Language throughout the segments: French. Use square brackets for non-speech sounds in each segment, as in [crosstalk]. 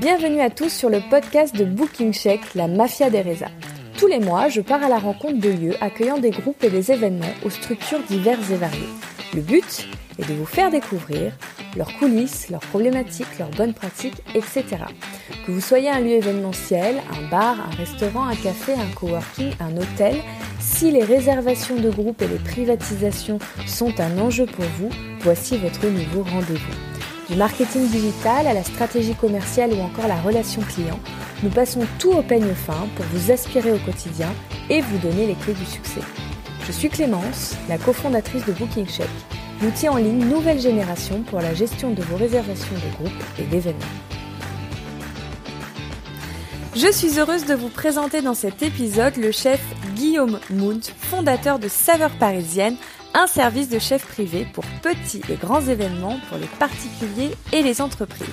Bienvenue à tous sur le podcast de Booking Check, la mafia des résas. Tous les mois, je pars à la rencontre de lieux accueillant des groupes et des événements aux structures diverses et variées. Le but est de vous faire découvrir leurs coulisses, leurs problématiques, leurs bonnes pratiques, etc. Que vous soyez un lieu événementiel, un bar, un restaurant, un café, un coworking, un hôtel, si les réservations de groupes et les privatisations sont un enjeu pour vous, voici votre nouveau rendez-vous. Du marketing digital à la stratégie commerciale ou encore la relation client, nous passons tout au peigne fin pour vous aspirer au quotidien et vous donner les clés du succès. Je suis Clémence, la cofondatrice de Booking Check, l'outil en ligne nouvelle génération pour la gestion de vos réservations de groupes et d'événements. Je suis heureuse de vous présenter dans cet épisode le chef Guillaume Mount, fondateur de Saveurs Parisiennes, un service de chef privé pour petits et grands événements pour les particuliers et les entreprises.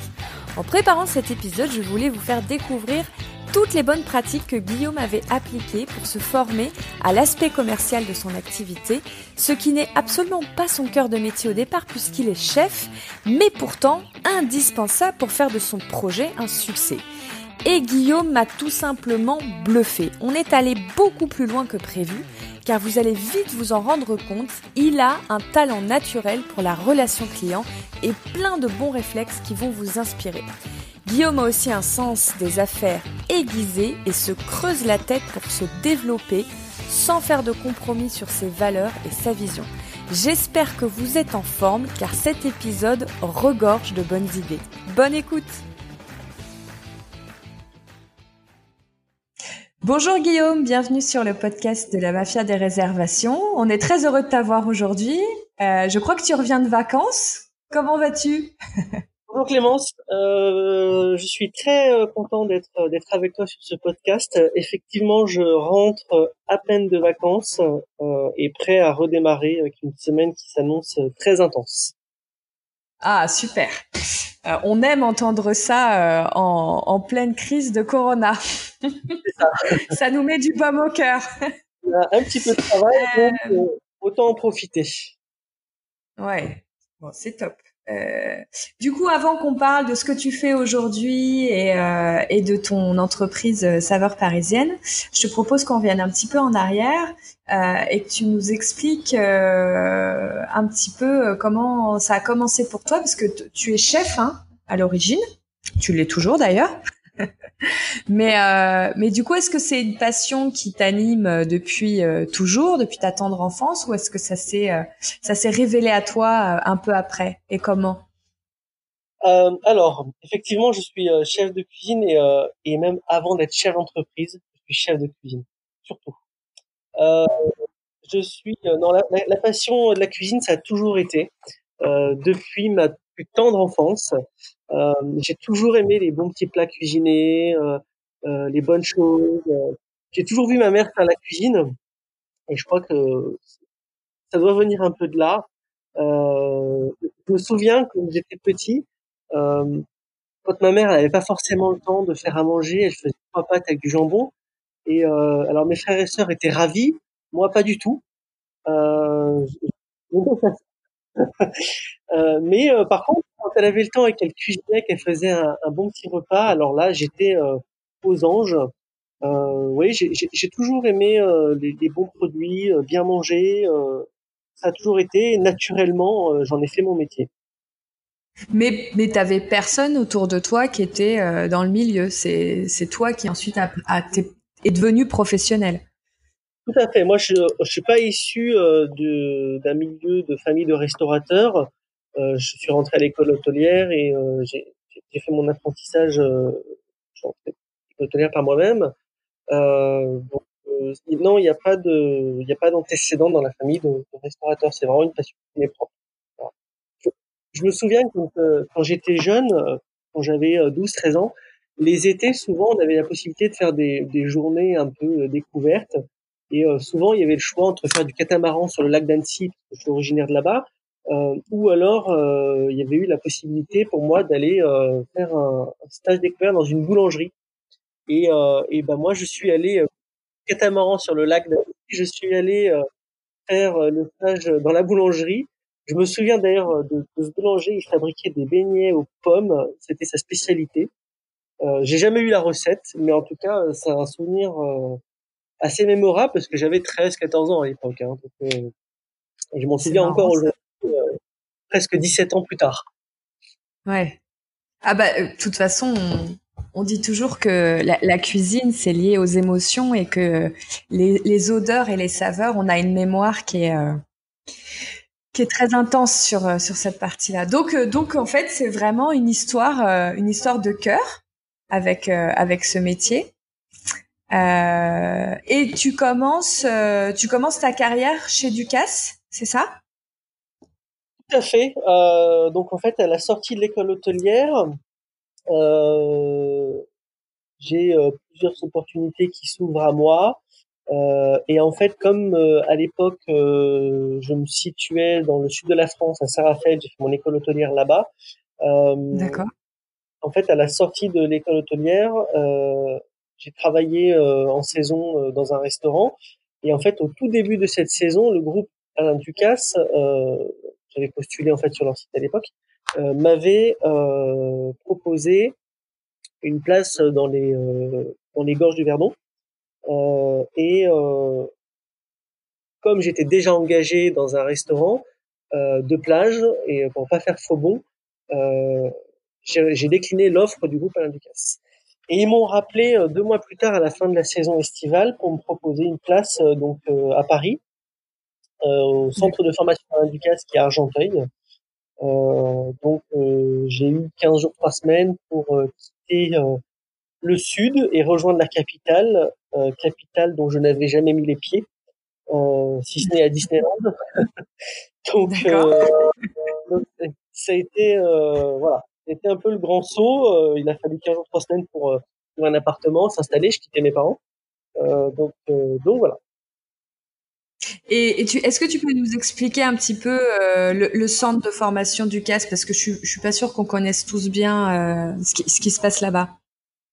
En préparant cet épisode, je voulais vous faire découvrir toutes les bonnes pratiques que Guillaume avait appliquées pour se former à l'aspect commercial de son activité, ce qui n'est absolument pas son cœur de métier au départ puisqu'il est chef, mais pourtant indispensable pour faire de son projet un succès. Et Guillaume m'a tout simplement bluffé. On est allé beaucoup plus loin que prévu car vous allez vite vous en rendre compte, il a un talent naturel pour la relation client et plein de bons réflexes qui vont vous inspirer. Guillaume a aussi un sens des affaires aiguisé et se creuse la tête pour se développer sans faire de compromis sur ses valeurs et sa vision. J'espère que vous êtes en forme car cet épisode regorge de bonnes idées. Bonne écoute Bonjour Guillaume, bienvenue sur le podcast de la Mafia des réservations. On est très heureux de t'avoir aujourd'hui. Euh, je crois que tu reviens de vacances. Comment vas-tu [laughs] Bonjour Clémence, euh, je suis très euh, content d'être avec toi sur ce podcast. Effectivement, je rentre à peine de vacances et prêt à redémarrer avec une semaine qui s'annonce très intense. Ah super. Euh, on aime entendre ça euh, en, en, pleine crise de Corona. Ça. [laughs] ça. nous met du baume au cœur. un petit peu de travail, donc euh, autant en profiter. Ouais, bon, c'est top. Euh, du coup, avant qu'on parle de ce que tu fais aujourd'hui et, euh, de ton entreprise euh, Saveur Parisienne, je te propose qu'on revienne un petit peu en arrière et que tu nous expliques un petit peu comment ça a commencé pour toi, parce que tu es chef hein, à l'origine, tu l'es toujours d'ailleurs. Mais euh, mais du coup, est-ce que c'est une passion qui t'anime depuis toujours, depuis ta tendre enfance, ou est-ce que ça s'est révélé à toi un peu après et comment? Euh, Alors, effectivement, je suis chef de cuisine et et même avant d'être chef d'entreprise, je suis chef de cuisine surtout. Euh, je suis dans la, la, passion de la cuisine, ça a toujours été euh, depuis ma plus tendre enfance. Euh, j'ai toujours aimé les bons petits plats cuisinés, euh, euh les bonnes choses. J'ai toujours vu ma mère faire la cuisine et je crois que ça doit venir un peu de là. Euh, je me souviens quand j'étais petit, euh, quand ma mère n'avait pas forcément le temps de faire à manger, elle faisait trois pâtes avec du jambon. Et euh, alors mes frères et sœurs étaient ravis, moi pas du tout. Euh, euh, mais euh, par contre, quand elle avait le temps et qu'elle cuisinait, qu'elle faisait un, bon petit repas, alors là, j'étais euh, aux anges. oui, j'ai toujours aimé les, bons produits, bien manger. ça a toujours été naturellement, j'en ai fait mon métier. Mais mais t'avais personne autour de toi qui était dans le milieu. C'est toi qui ensuite a, a, est devenu professionnel. Tout à fait. Moi, je ne suis pas issu euh, d'un milieu de famille de restaurateurs. Euh, je suis rentré à l'école hôtelière et euh, j'ai fait mon apprentissage hôtelière par moi-même. Non, il n'y a pas d'antécédent dans la famille de, de restaurateurs. C'est vraiment une passion qui m'est propre. Je, me souviens quand, j'étais jeune, quand j'avais 12-13 ans, les étés, souvent, on avait la possibilité de faire des, journées un peu découvertes. Et euh, souvent, il y avait le choix entre faire du catamaran sur le lac d'Annecy, parce que je suis originaire de là-bas, euh, ou alors euh, il y avait eu la possibilité pour moi d'aller euh, faire un, stage découvert dans une boulangerie. Et, et ben moi, je suis allé catamaran sur le lac d'Annecy. Je suis allé faire le stage dans la boulangerie. Je me souviens d'ailleurs de, de, ce boulanger, il fabriquait des beignets aux pommes, c'était sa spécialité. j'ai jamais eu la recette, mais en tout cas, c'est un souvenir assez mémorable parce que j'avais 13-14 ans à l'époque. Hein, donc, je m'en souviens encore aujourd'hui, presque 17 ans plus tard. Ouais. Ah bah, de toute façon, on dit toujours que la, cuisine, c'est lié aux émotions et que les, odeurs et les saveurs, on a une mémoire qui est, euh, qui est très intense sur, euh, sur cette partie-là. Donc, euh, donc, en fait, c'est vraiment une histoire, une histoire de cœur avec, avec ce métier. Et tu commences, tu commences ta carrière chez Ducasse, c'est ça? Tout à fait. donc, en fait, à la sortie de l'école hôtelière, euh, j'ai euh, plusieurs opportunités qui s'ouvrent à moi. Euh, et en fait, comme à l'époque, je me situais dans le sud de la France, à Saint-Raphaël, j'ai fait mon école hôtelière là-bas. D'accord. En fait, à la sortie de l'école hôtelière, j'ai travaillé en saison dans un restaurant. Et en fait, au tout début de cette saison, le groupe Alain Ducasse, j'avais postulé en fait sur leur site à l'époque, euh, m'avait euh, proposé une place dans les euh, dans les gorges du Verdon. et comme j'étais déjà engagé dans un restaurant de plage et pour pas faire faux bon, j'ai décliné l'offre du groupe Alain Ducasse. Et ils m'ont rappelé deux mois plus tard, à la fin de la saison estivale, pour me proposer une place donc à Paris, au centre de formation Alain Ducasse qui est à Argenteuil. Euh, donc euh, j'ai eu 15 jours, 3 semaines pour euh, quitter le sud et rejoindre la capitale, capitale dont je n'avais jamais mis les pieds, si ce n'est à Disneyland. [laughs] donc, donc, ça a été voilà, c'était un peu le grand saut. il a fallu 15 jours, 3 semaines pour, pour un appartement, s'installer. Je quittais mes parents. donc donc voilà. Et, est-ce que tu peux nous expliquer un petit peu euh, le, centre de formation du CAS? Parce que je, ne suis pas sûre qu'on connaisse tous bien euh, ce, qui, se passe là-bas.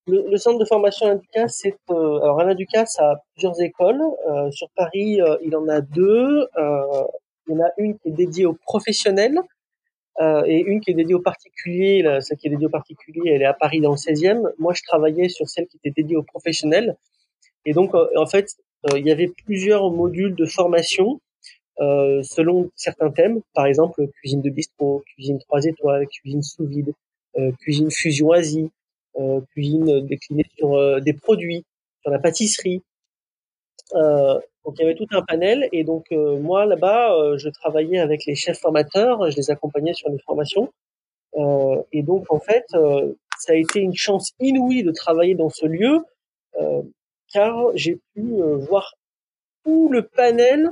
Le, centre de formation Alain Ducasse, c'est euh, alors Alain Ducasse a plusieurs écoles. sur Paris, il en a deux. il y en a une qui est dédiée aux professionnels et une qui est dédiée aux particuliers. celle qui est dédiée aux particuliers, elle est à Paris dans le 16e. Moi, je travaillais sur celle qui était dédiée aux professionnels. Et donc, en fait, euh, il y avait plusieurs modules de formation euh, selon certains thèmes, par exemple cuisine de bistrot, cuisine trois étoiles, cuisine sous vide, euh, cuisine fusion Asie, cuisine déclinée sur des produits, sur la pâtisserie. Donc il y avait tout un panel et donc moi là-bas je travaillais avec les chefs formateurs, je les accompagnais sur les formations et donc en fait ça a été une chance inouïe de travailler dans ce lieu car j'ai pu euh, voir tout le panel,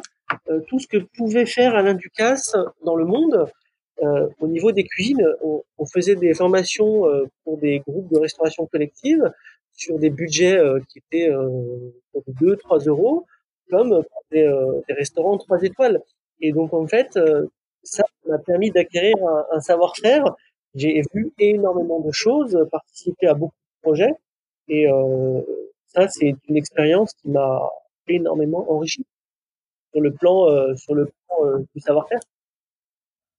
euh, tout ce que pouvait faire Alain Ducasse dans le monde. Euh, au niveau des cuisines, on, faisait des formations pour des groupes de restauration collective sur des budgets qui étaient de 2-3 euros, comme pour des, restaurants 3 étoiles. Et donc en fait, ça m'a permis d'acquérir un, savoir-faire. J'ai vu énormément de choses, participé à beaucoup de projets, et euh, ça, c'est une expérience qui m'a énormément enrichi sur le plan, euh, sur le plan euh, du savoir-faire.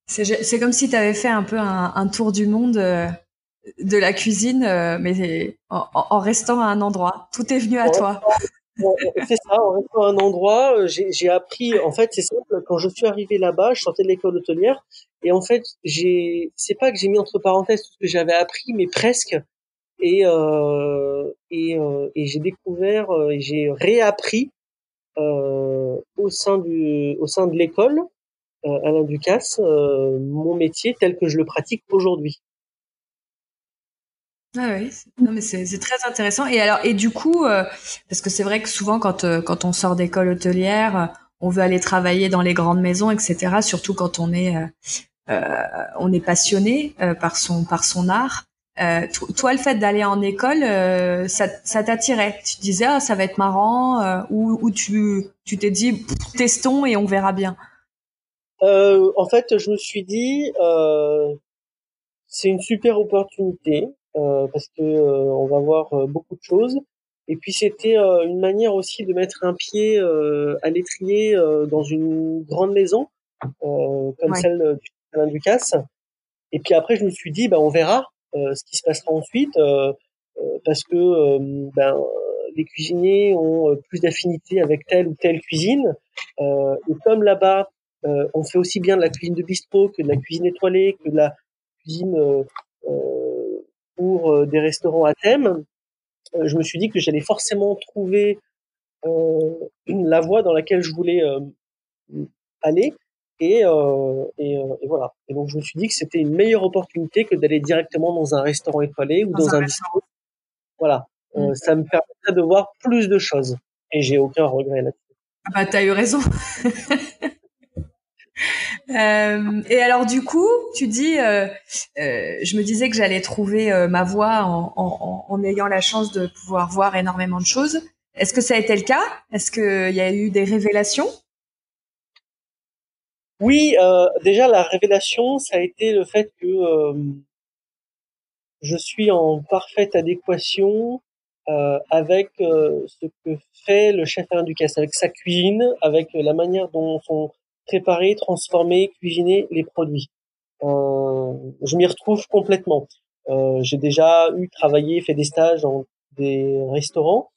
C'est comme si tu avais fait un peu un, tour du monde euh, de la cuisine, mais en, restant à un endroit. Tout est venu à toi. c'est ça, en restant à un endroit, j'ai appris, en fait, c'est simple, quand je suis arrivé là-bas, je sortais de l'école hôtelière, et en fait, j'ai, c'est pas que j'ai mis entre parenthèses tout ce que j'avais appris, mais presque, et euh, et, euh, et j'ai découvert euh, et j'ai réappris euh, au sein du au sein de l'école Alain Ducasse mon métier tel que je le pratique aujourd'hui. Ah oui, non mais c'est très intéressant. Et alors et du coup, parce que c'est vrai que souvent quand quand on sort d'école hôtelière, on veut aller travailler dans les grandes maisons, etc. Surtout quand on est on est passionné par son par son art. Euh, toi, le fait d'aller en école, euh, ça, t'attirait. Tu disais, ah, ça va être marrant, euh, ou, ou tu tu t'es dit, testons et on verra bien. Euh, en fait, je me suis dit, c'est une super opportunité parce que on va voir beaucoup de choses. Et puis c'était une manière aussi de mettre un pied à l'étrier dans une grande maison comme celle du Alain Ducasse. Et puis après, je me suis dit, bah, on verra. Euh, ce qui se passera ensuite. Euh, parce que ben, les cuisiniers ont plus d'affinité avec telle ou telle cuisine. et comme là-bas, on fait aussi bien de la cuisine de bistrot que de la cuisine étoilée, que de la cuisine pour des restaurants à thème, je me suis dit que j'allais forcément trouver la voie dans laquelle je voulais aller. Et, euh, et, euh, et, voilà. Et donc je me suis dit que c'était une meilleure opportunité que d'aller directement dans un restaurant étoilé ou dans, un, bistrot. Voilà. Euh, mm. ça me permettrait de voir plus de choses. Et j'ai aucun regret là-dessus. Ah bah t'as eu raison. [laughs] Euh, et alors du coup, tu dis, euh, euh, je me disais que j'allais trouver ma voie en, ayant la chance de pouvoir voir énormément de choses. Est-ce que ça a été le cas? Est-ce qu'il y a eu des révélations? Oui, déjà la révélation, ça a été le fait que je suis en parfaite adéquation avec ce que fait le chef Ducasse, avec sa cuisine, avec la manière dont sont préparés, transformés, cuisinés les produits. je m'y retrouve complètement. J'ai déjà eu travaillé, fait des stages dans des restaurants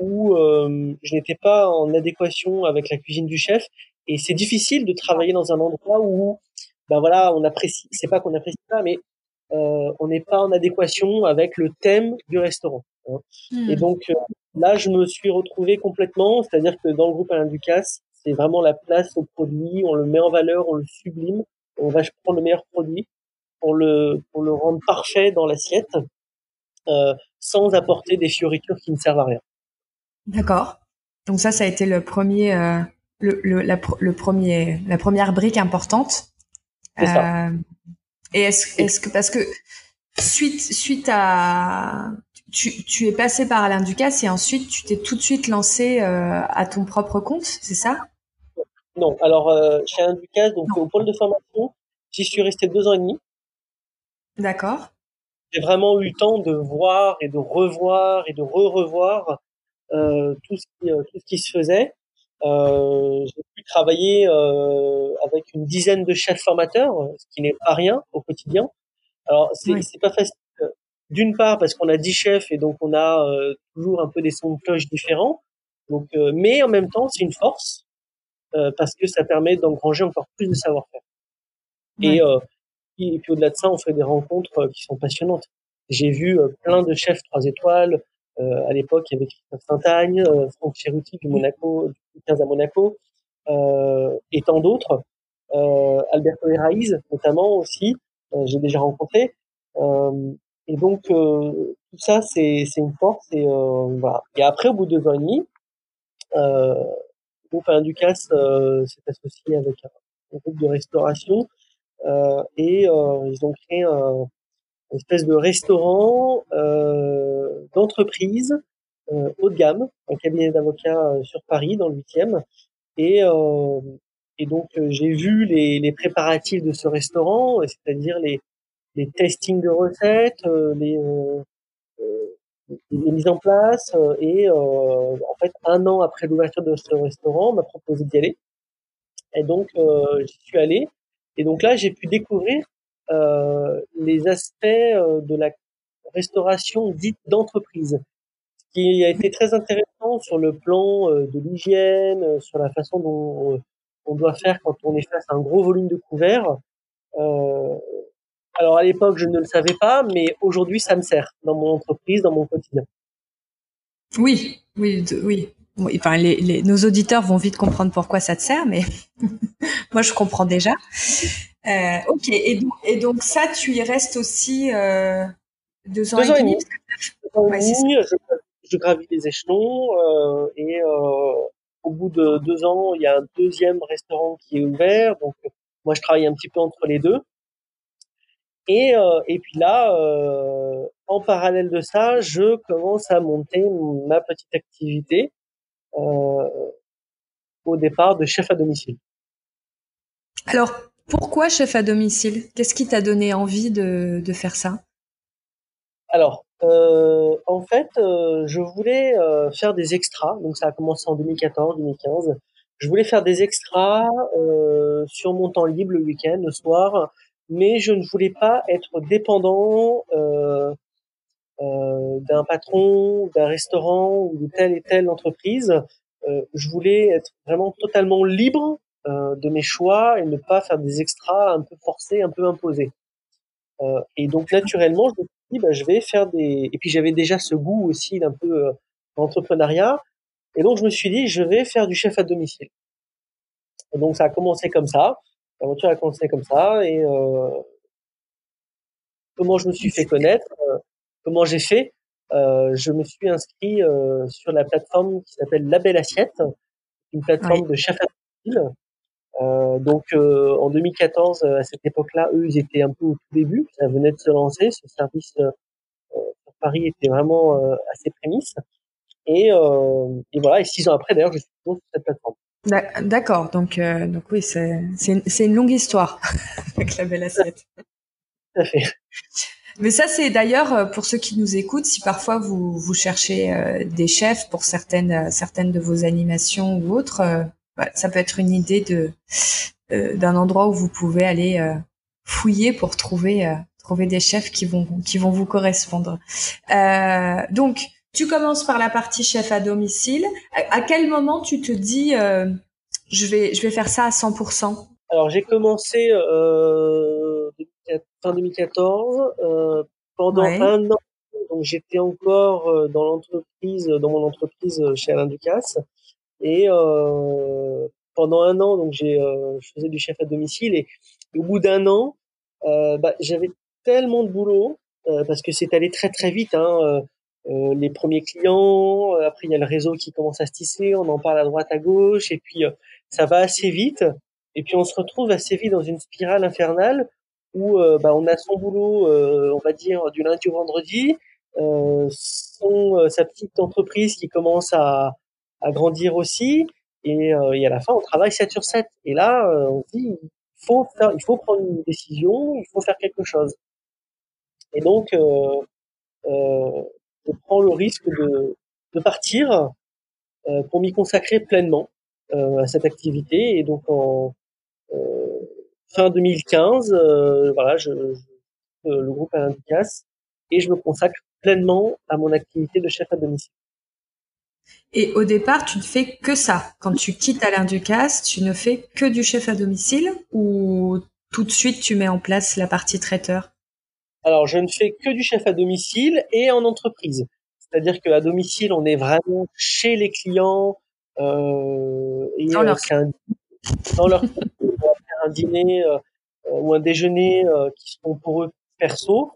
où je n'étais pas en adéquation avec la cuisine du chef et c'est difficile de travailler dans un endroit où, ben voilà, on apprécie, c'est pas qu'on apprécie pas, mais euh, on n'est pas en adéquation avec le thème du restaurant. Hein. Et hmm. donc euh, là, je me suis retrouvé complètement, c'est-à-dire que dans le groupe Alain Ducasse, c'est vraiment la place au produit, on le met en valeur, on le sublime, on va prendre le meilleur produit pour le pour le rendre parfait dans l'assiette, euh, sans apporter des fioritures qui ne servent à rien. D'accord. Donc ça, ça a été le premier euh, le, le, la, le premier, la première brique importante. Euh, et est-ce, est-ce que parce que suite suite à tu, tu es passé par Alain Ducasse et ensuite tu t'es tout de suite lancé euh, à ton propre compte, c'est ça? Non, alors euh, chez Alain Ducasse, donc au pôle de formation, j'y suis resté deux ans et demi. D'accord. J'ai vraiment eu le temps de voir et de revoir et de re-revoir euh, tout ce qui euh, tout ce qui se faisait. Euh, j'ai pu travailler avec une dizaine de chefs formateurs, ce qui n'est pas rien au quotidien. Alors c'est pas facile. D'une part parce qu'on a dix chefs et donc on a toujours un peu des sons de cloche différents. Donc, mais en même temps c'est une force parce que ça permet d'engranger encore plus de savoir-faire. Et, et, puis au-delà de ça, on fait des rencontres qui sont passionnantes. J'ai vu plein de chefs trois étoiles, euh, à l'époque, il y avait Christophe Saint-Agne, euh, Franck Cheruti du Monaco, du 15 à Monaco, euh, et tant d'autres. Alberto Herraiz, notamment aussi, j'ai déjà rencontré. et donc, tout ça, c'est une force. Et, voilà. et après, au bout de deux ans et demi, euh, groupe Alain Ducasse s'est associé avec un, groupe de restauration euh, et ils ont créé un, une espèce de restaurant euh, d'entreprise euh, haut de gamme, un cabinet d'avocats euh, sur Paris dans le 8e. Et, euh, et donc euh, j'ai vu les, les, préparatifs de ce restaurant, c'est-à-dire les, les testings de recettes, les, les mises en place. et en fait, un an après l'ouverture de ce restaurant, on m'a proposé d'y aller. Et donc j'y suis allé. Et donc là, j'ai pu découvrir euh, les aspects euh, de la restauration dite d'entreprise, ce qui a été très intéressant sur le plan euh, de l'hygiène, sur la façon dont on doit faire quand on est face à un gros volume de couverts. Alors à l'époque, je ne le savais pas, mais aujourd'hui, ça me sert dans mon entreprise, dans mon quotidien. Oui, oui, oui. Enfin, les, les, nos auditeurs vont vite comprendre pourquoi ça te sert, mais [laughs] moi, je comprends déjà. Euh, ok, et donc, et donc, ça, tu y restes aussi euh, deux ans, et, demi. je, je, gravis les échelons euh, et au bout de deux ans, il y a un deuxième restaurant qui est ouvert. Donc, moi, je travaille un petit peu entre les deux. Et, euh, et puis là, euh, en parallèle de ça, je commence à monter ma petite activité au départ de chef à domicile. Alors, pourquoi chef à domicile? Qu'est-ce qui t'a donné envie de, de faire ça? Alors, euh, en fait, euh, je voulais euh, faire des extras. Donc, ça a commencé en 2014-2015. Je voulais faire des extras euh, sur mon temps libre le week-end, le soir, mais je ne voulais pas être dépendant euh, d'un patron, d'un restaurant ou de telle et telle entreprise. Euh, je voulais être vraiment totalement libre euh, de mes choix et ne pas faire des extras un peu forcés, un peu imposés. Euh, et donc naturellement, je me suis dit, bah, je vais faire des. Et puis j'avais déjà ce goût aussi d'un peu d'entrepreneuriat. Et donc je me suis dit, je vais faire du chef à domicile. Et donc ça a commencé comme ça. L'aventure a commencé comme ça. Et euh, comment je me suis fait connaître Comment j'ai fait euh, Je me suis inscrit euh, sur la plateforme qui s'appelle La Belle Assiette, une plateforme de chef à euh, donc euh, en 2014, à cette époque-là, eux, ils étaient un peu au tout début. Ça venait de se lancer. Ce service euh, sur Paris était vraiment assez prémisse. Et, et, voilà. Et six ans après, d'ailleurs, je suis toujours sur cette plateforme. D'accord. Donc, donc oui, c'est une, une longue histoire [laughs] avec la belle assiette. Tout à fait. Mais ça, c'est d'ailleurs euh, pour ceux qui nous écoutent, si parfois vous, vous cherchez euh, des chefs pour certaines euh, certaines de vos animations ou autres, ça peut être une idée de d'un endroit où vous pouvez aller fouiller pour trouver trouver des chefs qui vont qui vont vous correspondre. donc, tu commences par la partie chef à domicile. À, quel moment tu te dis je vais je vais faire ça à 100% Alors j'ai commencé euh, fin 2014. Euh, pendant un an, donc j'étais encore euh, dans l'entreprise, dans mon entreprise euh, chez Alain Ducasse. Et euh, pendant un an, donc j'ai, je faisais du chef à domicile. Et, au bout d'un an, bah, j'avais tellement de boulot parce que c'est allé très très vite. Hein, les premiers clients, après il y a le réseau qui commence à se tisser, on en parle à droite à gauche, et puis ça va assez vite. Et puis on se retrouve assez vite dans une spirale infernale où euh, bah, on a son boulot, euh, on va dire du lundi au vendredi, euh, son sa petite entreprise qui commence à, à grandir aussi, et, et, à la fin on travaille 7 sur 7. Et là on se dit il faut faire, il faut prendre une décision, il faut faire quelque chose. Et donc euh, euh, je prends le risque de, partir euh, pour m'y consacrer pleinement à cette activité. Et donc en, fin 2015, euh, voilà, je, je le groupe Alain Ducasse et je me consacre pleinement à mon activité de chef à domicile. Et au départ, tu ne fais que ça. Quand tu quittes Alain Ducasse, tu ne fais que du chef à domicile ou tout de suite tu mets en place la partie traiteur? Alors, je ne fais que du chef à domicile et en entreprise. C'est-à-dire qu'à domicile, on est vraiment chez les clients euh, et dans leur, un, dans leur [laughs] un dîner euh, euh, ou un déjeuner euh, qui sont pour eux perso.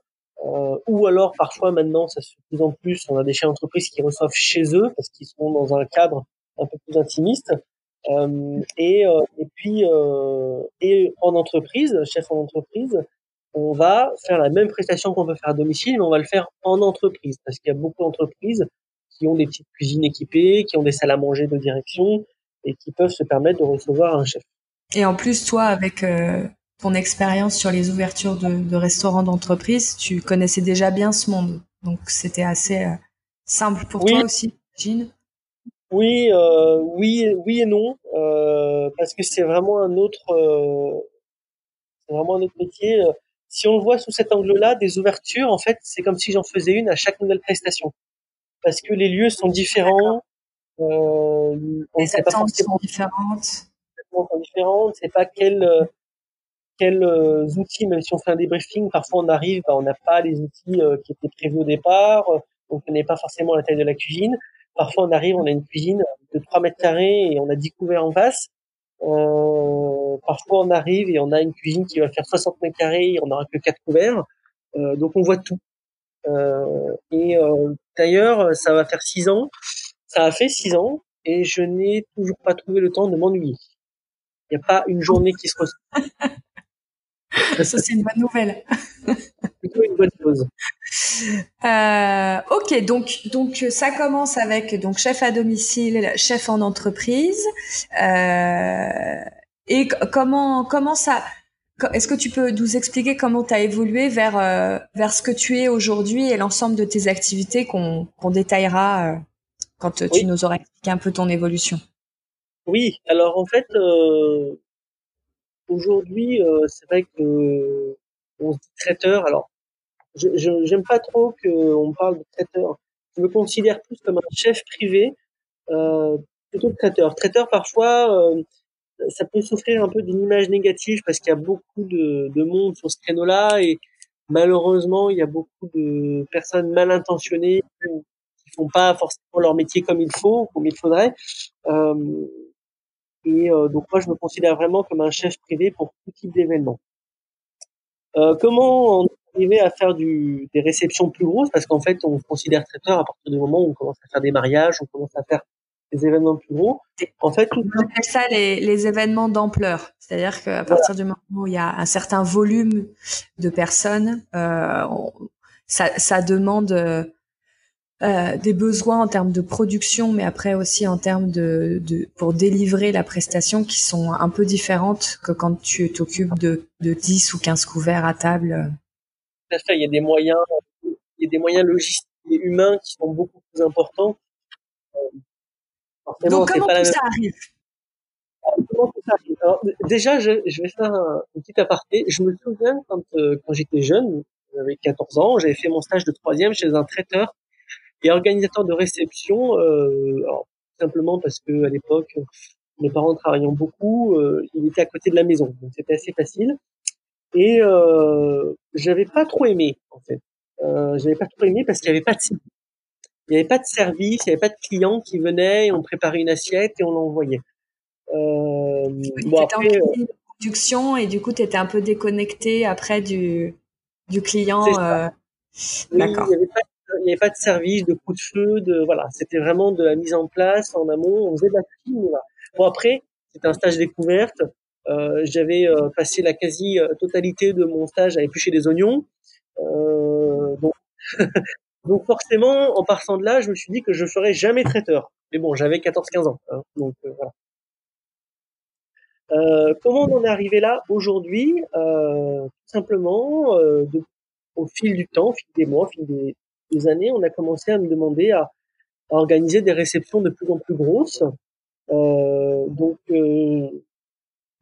ou alors parfois maintenant, ça se fait de plus en plus, on a des chefs d'entreprise qui reçoivent chez eux parce qu'ils sont dans un cadre un peu plus intimiste. Euh, et, et puis et en entreprise, chef en entreprise, on va faire la même prestation qu'on peut faire à domicile, mais on va le faire en entreprise parce qu'il y a beaucoup d'entreprises qui ont des petites cuisines équipées, qui ont des salles à manger de direction et qui peuvent se permettre de recevoir un chef. Et en plus, toi, avec euh, ton expérience sur les ouvertures de, de restaurants d'entreprise, tu connaissais déjà bien ce monde. Donc, c'était assez euh, simple pour toi aussi, Jean Oui, euh, oui, oui et non, euh, parce que c'est vraiment un autre, euh, c'est vraiment un autre métier. Si on le voit sous cet angle-là, des ouvertures, en fait, c'est comme si j'en faisais une à chaque nouvelle prestation, parce que les lieux sont différents. Euh, les attentes sont différentes sont différentes. C'est pas quel euh, quels euh, outils, même si on fait un débriefing, parfois on arrive, bah, on n'a pas les outils euh, qui étaient prévus au départ, on connaît pas forcément la taille de la cuisine. Parfois on arrive, on a une cuisine de 3 mètres carrés et on a 10 couverts en face. Euh, parfois on arrive et on a une cuisine qui va faire 60 mètres carrés on n'aura que 4 couverts. Euh, donc on voit tout. Euh, et d'ailleurs, ça va faire 6 ans. Ça a fait 6 ans et je n'ai toujours pas trouvé le temps de m'ennuyer. Il n'y a pas une journée qui se ressent. [laughs] Ça, c'est une bonne nouvelle. [laughs] plutôt une bonne chose. Euh, ok, donc donc ça commence avec donc chef à domicile, chef en entreprise. Euh, et comment comment ça Est-ce que tu peux nous expliquer comment tu as évolué vers euh, vers ce que tu es aujourd'hui et l'ensemble de tes activités qu'on qu'on détaillera quand tu nous auras expliqué un peu ton évolution? Oui, alors en fait, aujourd'hui, euh, c'est vrai que on se dit traiteur. Alors, je j'aime pas trop qu'on parle de traiteur. Je me considère plus comme un chef privé euh, plutôt que traiteur. Traiteur parfois euh, ça peut souffrir un peu d'une image négative parce qu'il y a beaucoup de, de monde sur ce créneau-là et malheureusement il y a beaucoup de personnes mal intentionnées qui font pas forcément leur métier comme il faut, comme il faudrait. Et euh, donc moi je me considère vraiment comme un chef privé pour tout type d'événement. Euh, comment on arriver à faire du, des réceptions plus grosses? Parce qu'en fait on considère traiteur à partir du moment où on commence à faire des mariages, on commence à faire des événements plus gros. En fait, on appelle ça les, les événements d'ampleur, c'est-à-dire qu'à partir du moment où il y a un certain volume de personnes, euh, ça, ça, demande euh, des besoins en termes de production, mais après aussi en termes de, de, pour délivrer la prestation qui sont un peu différentes que quand tu t'occupes de, de 10 ou 15 couverts à table. Il y a des moyens, il y a des moyens logistiques et humains qui sont beaucoup plus importants. Euh, Donc comment tout, ça arrive? Comment ça arrive? Alors, Déjà, je, je, vais faire un, petit aparté. Je me souviens quand, euh, quand j'étais jeune, j'avais 14 ans, j'avais fait mon stage de troisième chez un traiteur et organisateur de réception, euh, alors, simplement parce que à l'époque, mes parents travaillant beaucoup, euh, il était à côté de la maison, donc c'était assez facile. Et euh, j'avais pas trop aimé en fait. Euh, j'avais pas trop aimé parce qu'il y avait pas de il y avait pas de service, il y avait pas de clients qui venaient, on préparait une assiette et on l'envoyait. Euh, bon, après, en production et du coup tu étais un peu déconnecté après du du client. Euh... D'accord. il y avait pas il n'y avait pas de service, de coup de feu, de voilà, c'était vraiment de la mise en place en amont. On faisait de la cuisine. Voilà. Bon après, c'était un stage découverte. Euh, J'avais euh, passé la quasi totalité de mon stage à éplucher des oignons. Euh, donc, [laughs] donc forcément, en partant de là, je me suis dit que je ferais jamais traiteur. Mais bon, j'avais 14-15 ans, hein, donc euh, voilà. Euh, comment on en est arrivé là aujourd'hui? Euh, Tout simplement, au fil du temps, au fil des mois, au fil des, années, on a commencé à me demander à, organiser des réceptions de plus en plus grosses. Euh, donc, euh,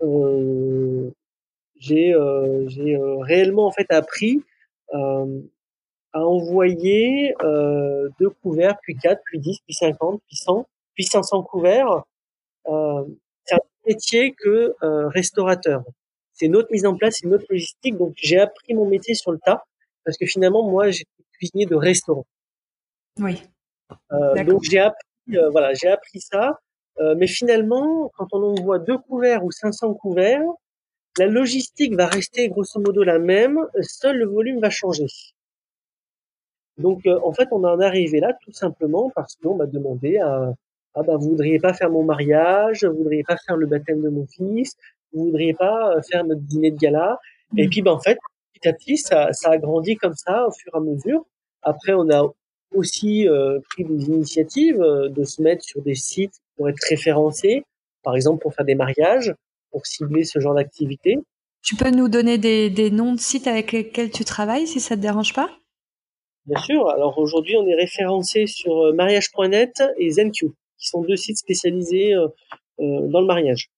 euh, j'ai réellement en fait appris à envoyer deux couverts, puis quatre, puis dix, puis cinquante, puis cent, puis cinq cents couverts. c'est un métier que restaurateur. C'est une autre mise en place, une autre logistique. Donc j'ai appris mon métier sur le tas parce que finalement moi j'ai cuisinier de restaurant. Oui. Euh, donc j'ai appris, euh, voilà, j'ai appris ça. Euh, mais finalement, quand on envoie deux couverts ou 500 couverts, la logistique va rester grosso modo la même, seul le volume va changer. Donc en fait, on en est arrivé là tout simplement parce qu'on m'a demandé à ah bah vous voudriez pas faire mon mariage, vous voudriez pas faire le baptême de mon fils, vous voudriez pas faire notre dîner de gala. Et mmh. puis ben en fait, petit à petit, ça, ça a grandi comme ça au fur et à mesure. Après, on a aussi euh, pris des initiatives euh, de se mettre sur des sites pour être référencés, par exemple pour faire des mariages, pour cibler ce genre d'activité. Tu peux nous donner des, des noms de sites avec lesquels tu travailles, si ça te dérange pas? Bien sûr. Alors aujourd'hui, on est référencé sur euh, mariage.net et ZenQ, qui sont deux sites spécialisés dans le mariage.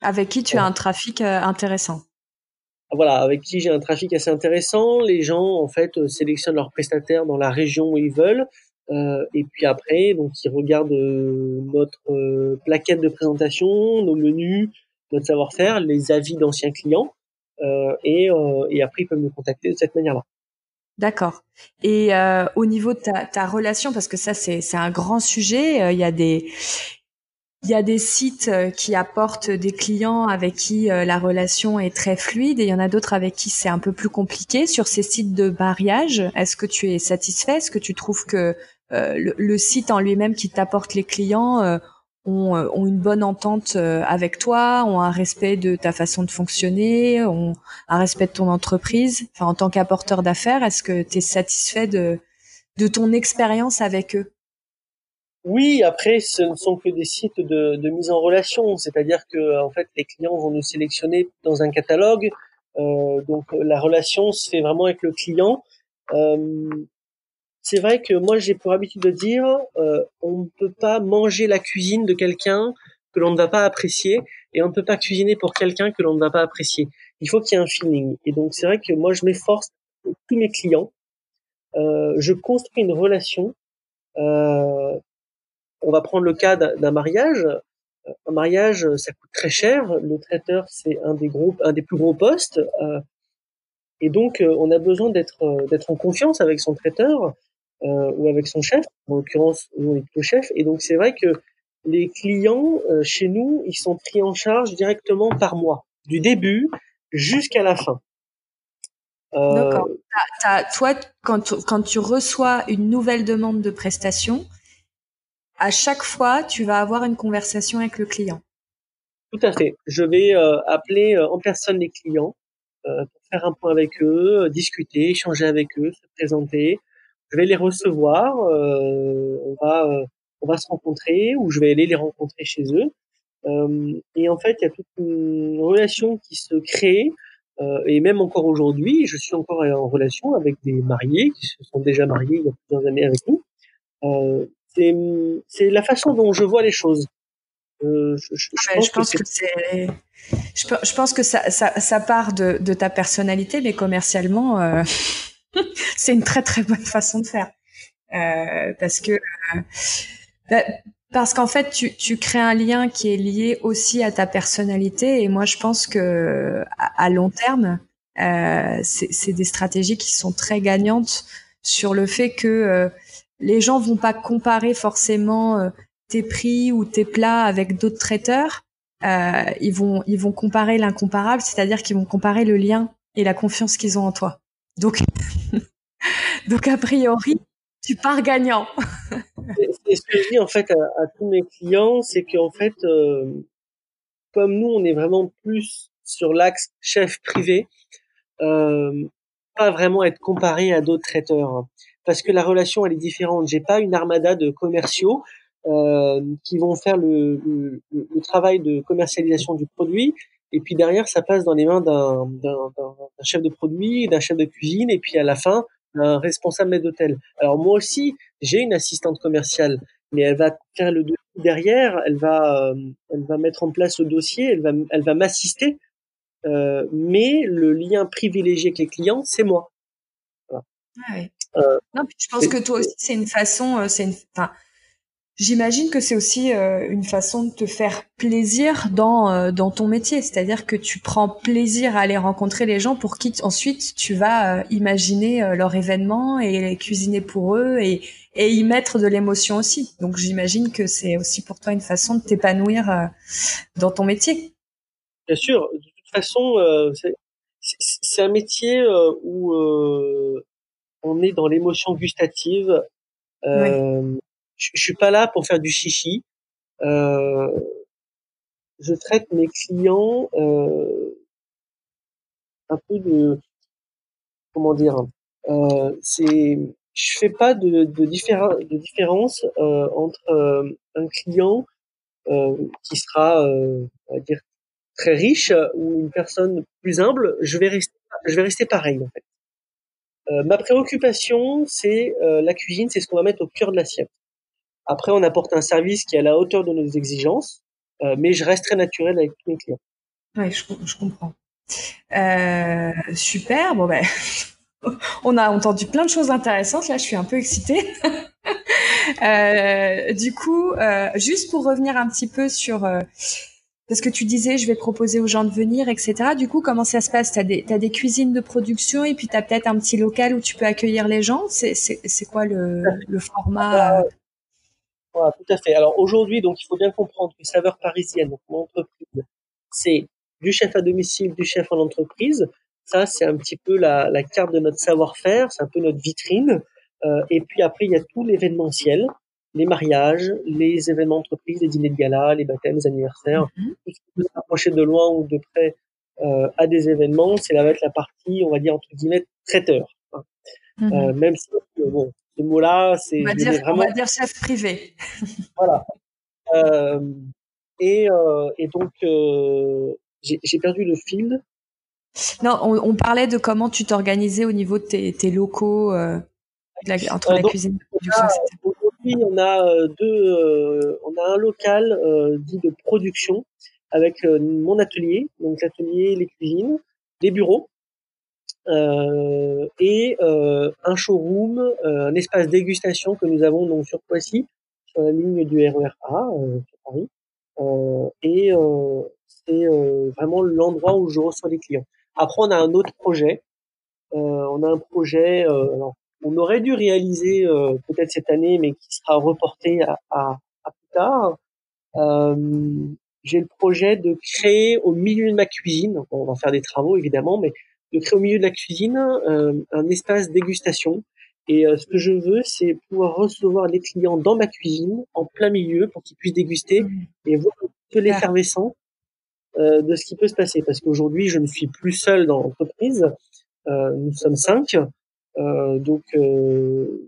Avec qui tu as un trafic intéressant voilà, avec qui j'ai un trafic assez intéressant. Les gens, en fait, euh, sélectionnent leurs prestataires dans la région où ils veulent. Euh, et puis après, donc, ils regardent euh, notre euh, plaquette de présentation, nos menus, notre savoir-faire, les avis d'anciens clients. et, et après, ils peuvent nous contacter de cette manière-là. D'accord. Et au niveau de ta, ta relation, parce que ça c'est un grand sujet, il y a des il y a des sites euh, qui apportent des clients avec qui euh, la relation est très fluide et il y en a d'autres avec qui c'est un peu plus compliqué. Sur ces sites de mariage, est-ce que tu es satisfait? Est-ce que tu trouves que euh, le, site en lui-même qui t'apporte les clients ont, une bonne entente avec toi, ont un respect de ta façon de fonctionner, ont un respect de ton entreprise? Enfin, en tant qu'apporteur d'affaires, est-ce que tu es satisfait de ton expérience avec eux? Oui, après, ce ne sont que des sites de, mise en relation, c'est-à-dire que en fait, les clients vont nous sélectionner dans un catalogue. Euh, donc, la relation se fait vraiment avec le client. Euh, c'est vrai que moi, j'ai pour habitude de dire, euh, on ne peut pas manger la cuisine de quelqu'un que l'on ne va pas apprécier, et on ne peut pas cuisiner pour quelqu'un que l'on ne va pas apprécier. Il faut qu'il y ait un feeling. Et donc, c'est vrai que moi, je m'efforce tous mes clients. Euh, je construis une relation. On va prendre le cas d'un mariage. Un mariage, ça coûte très cher. Le traiteur, c'est un des plus gros postes. Euh, et donc, euh, on a besoin d'être euh, d'être en confiance avec son traiteur ou avec son chef. En l'occurrence, nous, on est chef. Et donc, c'est vrai que les clients chez nous, ils sont pris en charge directement par moi, du début jusqu'à la fin. D'accord. Toi, quand tu reçois une nouvelle demande de prestation, à chaque fois, tu vas avoir une conversation avec le client. Tout à fait. Je vais euh, appeler euh, en personne les clients euh, pour faire un point avec eux, discuter, échanger avec eux, se présenter. Je vais les recevoir. on va on va se rencontrer ou je vais aller les rencontrer chez eux. et en fait, il y a toute une relation qui se crée. et même encore aujourd'hui, je suis encore en relation avec des mariés qui se sont déjà mariés il y a plusieurs années avec nous c'est c'est la façon dont je vois les choses. Euh, je, je, je, pense que, c'est. Je, pense que ça, ça, ça part de, de, ta personnalité, mais commercialement, euh, [laughs] c'est une très très bonne façon de faire. Euh, parce que bah, parce qu'en fait, tu, tu crées un lien qui est lié aussi à ta personnalité, et moi, je pense que à, à long terme, c'est des stratégies qui sont très gagnantes sur le fait que les gens vont pas comparer forcément euh, tes prix ou tes plats avec d'autres traiteurs. Euh, ils vont ils vont comparer l'incomparable, c'est-à-dire qu'ils vont comparer le lien et la confiance qu'ils ont en toi. Donc [laughs] donc a priori, tu pars gagnant. [laughs] c'est ce que je dis en fait à, tous mes clients, c'est qu'en fait, euh, comme nous, on est vraiment plus sur l'axe chef privé, euh, pas vraiment être comparé à d'autres traiteurs parce que la relation elle est différente. J'ai pas une armada de commerciaux euh, qui vont faire le, le, le, travail de commercialisation du produit. Et puis derrière, ça passe dans les mains d'un chef de produit, d'un chef de cuisine, et puis à la fin, un responsable maître d'hôtel. Alors moi aussi, j'ai une assistante commerciale, mais elle va faire le dossier derrière, elle va, euh, elle va mettre en place le dossier, elle va, elle va m'assister. Euh, mais le lien privilégié avec les clients, c'est moi. Voilà. Ah. Euh, non, je pense que toi aussi, c'est une façon, euh, c'est une, enfin, j'imagine que c'est aussi euh, une façon de te faire plaisir dans dans ton métier, c'est-à-dire que tu prends plaisir à aller rencontrer les gens pour qui ensuite tu vas imaginer leur événement et les cuisiner pour eux et et y mettre de l'émotion aussi. Donc j'imagine que c'est aussi pour toi une façon de t'épanouir dans ton métier. Bien sûr, de toute façon, c'est un métier où on est dans l'émotion gustative. Euh, je, suis pas là pour faire du chichi. Euh, je traite mes clients euh, un peu de comment dire. Euh, c'est je fais pas de, de, différence euh, entre un client qui sera, dire, très riche ou une personne plus humble. Je vais rester, je vais rester pareil en fait. Euh, ma préoccupation, c'est euh, la cuisine, c'est ce qu'on va mettre au cœur de l'assiette. Après, on apporte un service qui est à la hauteur de nos exigences, euh, mais je reste très naturel avec tous mes clients. Oui, je, je comprends. Super. Bon ben, [laughs] on a entendu plein de choses intéressantes. Là, je suis un peu excitée. [laughs] du coup, juste pour revenir un petit peu sur parce que tu disais, je vais proposer aux gens de venir, etc. Du coup, comment ça se passe? Tu as, as, des cuisines de production et puis tu as peut-être un petit local où tu peux accueillir les gens? C'est quoi le, le format? Euh? voilà, Tout à fait. Alors aujourd'hui, donc il faut bien comprendre que Saveur Parisienne, donc mon entreprise, c'est du chef à domicile, du chef en entreprise. Ça, c'est un petit peu la, la carte de notre savoir-faire, c'est un peu notre vitrine. Euh, et puis après, il y a tout l'événementiel les mariages, les événements d'entreprise, les dîners de gala, les baptêmes, les anniversaires, tout ce qui peut s'approcher de loin ou de près euh, à des événements, c'est la, la partie, on va dire entre guillemets, traiteur. Hein. Mm-hmm. Euh, même si euh, bon, ce mot-là, c'est on, va dire, vraiment... on va dire chef privé. voilà. Et, et donc j'ai perdu le fil. Non, on, on, parlait de comment tu t'organisais au niveau de tes, tes locaux entre la cuisine et la production, on a euh, deux, euh, on a un local euh, dit de production avec mon atelier, donc l'atelier, les cuisines, les bureaux. et un showroom, un espace dégustation que nous avons donc sur Poissy, sur la ligne du RER A sur Paris. et c'est vraiment l'endroit où je reçois les clients. Après, on a un autre projet. on a un projet. alors, on aurait dû réaliser peut-être cette année, mais qui sera reporté à, à, à plus tard. j'ai le projet de créer au milieu de ma cuisine, on va faire des travaux évidemment, mais de créer au milieu de la cuisine euh, un espace dégustation. Et euh, ce que je veux, c'est pouvoir recevoir les clients dans ma cuisine, en plein milieu, pour qu'ils puissent déguster mmh. et voir que l'effervescence euh, de ce qui peut se passer. Parce qu'aujourd'hui, je ne suis plus seul dans l'entreprise. nous sommes cinq. Donc, il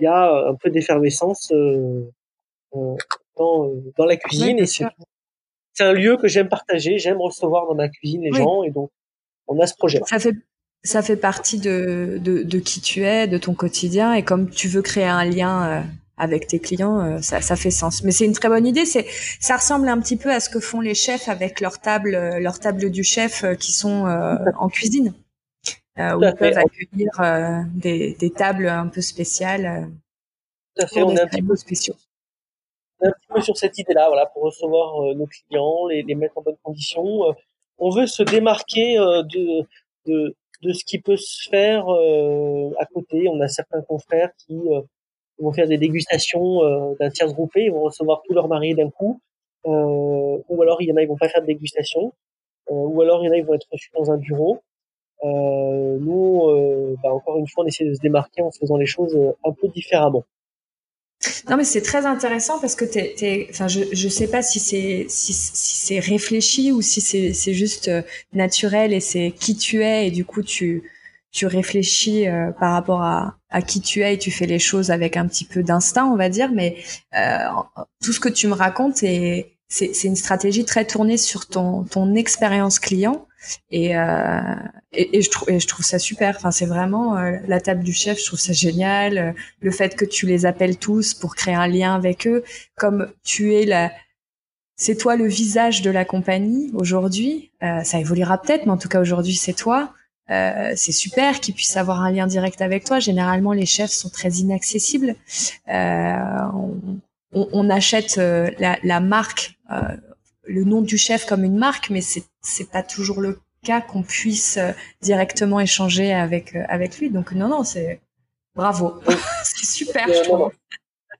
y a un peu d'effervescence dans, dans la cuisine. et c'est un lieu que j'aime partager. J'aime recevoir dans ma cuisine les gens. Et donc, on a ce projet. Ça fait ça fait partie de, de, qui tu es, de ton quotidien, et comme tu veux créer un lien euh, avec tes clients, euh, ça, ça fait sens. Mais c'est une très bonne idée. C'est ça ressemble un petit peu à ce que font les chefs avec leur table, euh, leur table du chef qui sont en cuisine, où ils peuvent accueillir des, des tables un peu spéciales. Tout à fait. On est un petit peu spéciaux. un petit peu sur cette idée-là, voilà, pour recevoir nos clients, les, les mettre en bonne condition on veut se démarquer euh, de, de, de ce qui peut se faire euh, à côté. On a certains confrères qui euh, vont faire des dégustations d'un tiers groupé, ils vont recevoir tous leurs mariés d'un coup, ou alors il y en a ils vont pas faire de dégustation, ou alors il y en a ils vont être reçus dans un bureau. Nous, bah, encore une fois, on essaie de se démarquer en faisant les choses un peu différemment. Non, mais c'est très intéressant parce que t'es, enfin, je, je sais pas si c'est, si, c'est réfléchi ou si c'est, juste euh, naturel et c'est qui tu es et du coup tu, tu réfléchis euh, par rapport à, à qui tu es et tu fais les choses avec un petit peu d'instinct, on va dire. Mais euh, tout ce que tu me racontes est, c'est, c'est une stratégie très tournée sur ton, ton expérience client et, euh, et, et, je trouve, je trouve ça super. Enfin, c'est vraiment euh, la table du chef. Je trouve ça génial. Euh, le fait que tu les appelles tous pour créer un lien avec eux, comme tu es la, c'est toi le visage de la compagnie aujourd'hui. Ça évoluera peut-être, mais en tout cas aujourd'hui c'est toi. C'est super qu'ils puissent avoir un lien direct avec toi. Généralement, les chefs sont très inaccessibles. On, achète la marque le nom du chef comme une marque, mais c'est c'est pas toujours le cas qu'on puisse euh, directement échanger avec euh, avec lui. Donc non non, c'est bravo, [laughs] c'est super. je trouve.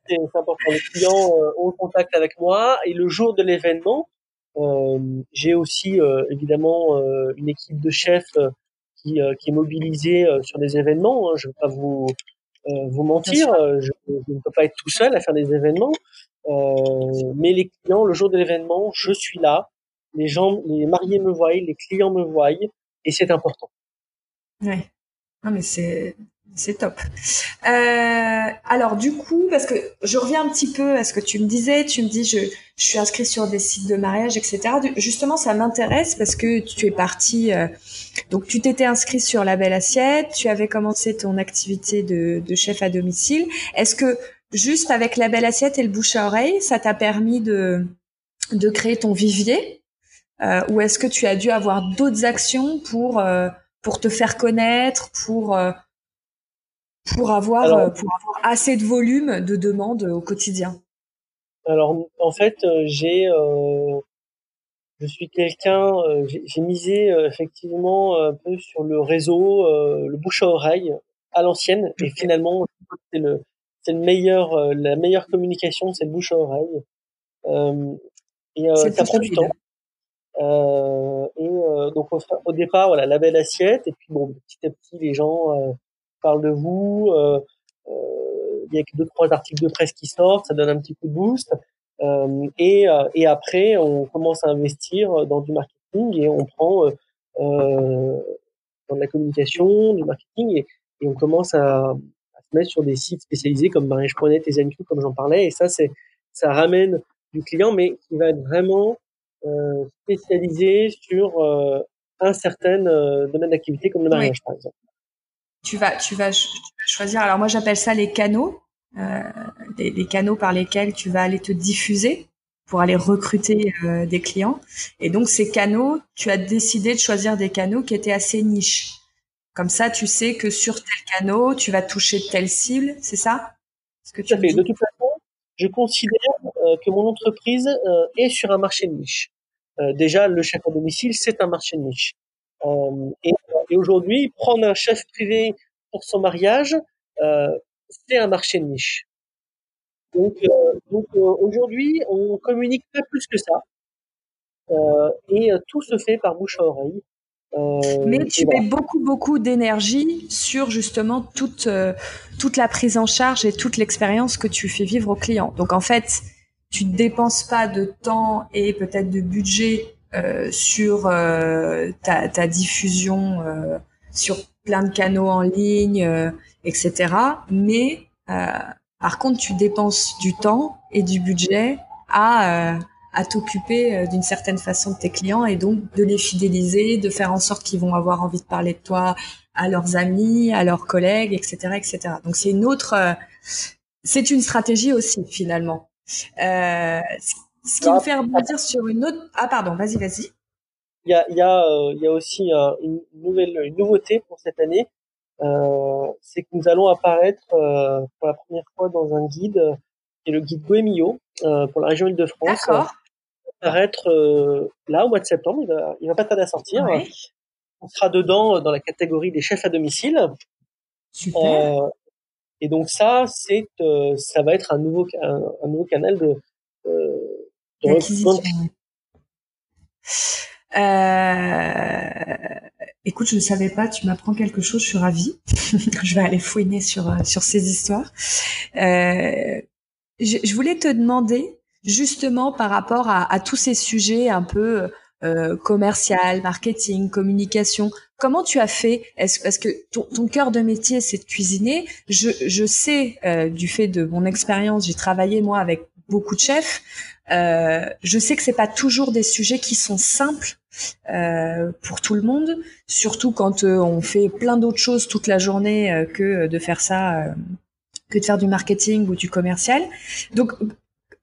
C'est important. Les clients euh, ont contact avec moi et le jour de l'événement, euh, j'ai aussi évidemment une équipe de chefs qui, qui est mobilisée sur des événements. Hein. Je ne vais pas vous vous mentir, je, je, ne peux pas être tout seul à faire des événements. Euh, mais les clients, le jour de l'événement, je suis là. Les gens, les mariés me voient, les clients me voient, et c'est important. Ouais. Non mais c'est c'est top. Euh, alors du coup, parce que je reviens un petit peu à ce que tu me disais, tu me dis je, je suis inscrit sur des sites de mariage, etc. Justement, ça m'intéresse parce que tu es parti, euh, donc tu t'étais inscrit sur la Belle Assiette, tu avais commencé ton activité de chef à domicile. Est-ce que juste avec la belle assiette et le bouche à oreille, ça t'a permis de, de créer ton vivier. Euh, Ou est-ce que tu as dû avoir d'autres actions pour, euh, pour te faire connaître, pour, euh, pour, avoir, pour avoir assez de volume de demandes au quotidien? Alors, en fait, j'ai... je suis quelqu'un, j'ai misé effectivement un peu sur le réseau, le bouche à oreille à l'ancienne, et finalement, c'est le, c'est le meilleur, euh, la meilleure communication, c'est le bouche à oreille. Euh, et euh, ça prend du temps. Et donc au, départ, voilà, la belle assiette, et puis bon, petit à petit, les gens parlent de vous. Il y a que deux trois articles de presse qui sortent, ça donne un petit coup de boost. et, et après, on commence à investir dans du marketing et on prend dans de la communication, du marketing, et, et on commence à, mettre sur des sites spécialisés comme mariage.net et Zenq, comme j'en parlais. Et ça, c'est, ça ramène du client, mais qui va être vraiment euh, spécialisé sur euh, un certain euh, domaine d'activité comme le mariage, par exemple. Tu vas, tu vas, choisir. Alors moi, j'appelle ça les canaux, les, canaux par lesquels tu vas aller te diffuser pour aller recruter des clients. Et donc ces canaux, tu as décidé de choisir des canaux qui étaient assez niches. Comme ça, tu sais que sur tel canot, tu vas toucher telle cible, c'est ça? Ce que tu fait. De toute façon, je considère euh, que mon entreprise euh, est sur un marché de niche. Euh, déjà, le chef à domicile, c'est un marché de niche. et, et aujourd'hui, prendre un chef privé pour son mariage, c'est un marché de niche. Donc, donc aujourd'hui, on communique pas plus que ça. et tout se fait par bouche à oreille. Euh, Mais tu mets beaucoup, beaucoup d'énergie sur justement toute, euh, toute la prise en charge et toute l'expérience que tu fais vivre aux clients. Donc en fait, tu ne dépenses pas de temps et peut-être de budget euh, sur ta, ta, diffusion sur plein de canaux en ligne, etc. Mais par contre, tu dépenses du temps et du budget à à t'occuper euh, d'une certaine façon de tes clients et donc de les fidéliser, de faire en sorte qu'ils vont avoir envie de parler de toi à leurs amis, à leurs collègues, etc., etc. Donc c'est une autre, euh, c'est une stratégie aussi finalement. Euh, ce qui me fait rebondir sur une autre. Ah pardon, vas-y, vas-y. Il y a, il y a, euh, il y a aussi une nouvelle, une nouveauté pour cette année. C'est que nous allons apparaître pour la première fois dans un guide qui est le guide Goemio pour la région Île-de-France. D'accord apparaître euh, là au mois de septembre. Il va, il va pas tarder à sortir. On sera dedans euh, dans la catégorie des chefs à domicile. Super. Euh, et donc ça, c'est, ça va être un nouveau, un, nouveau canal de, de écoute, je ne savais pas, tu m'apprends quelque chose, je suis ravie. [laughs] je vais aller fouiner sur sur ces histoires. je, je, voulais te demander, justement par rapport à, tous ces sujets un peu euh, commercial, marketing, communication. Comment tu as fait? Est-ce parce que ton, ton cœur de métier c'est de cuisiner? Je, je sais euh, du fait de mon expérience, j'ai travaillé moi avec beaucoup de chefs. Euh, je sais que c'est pas toujours des sujets qui sont simples euh, pour tout le monde, surtout quand euh, on fait plein d'autres choses toute la journée euh, que de faire ça, que de faire du marketing ou du commercial. Donc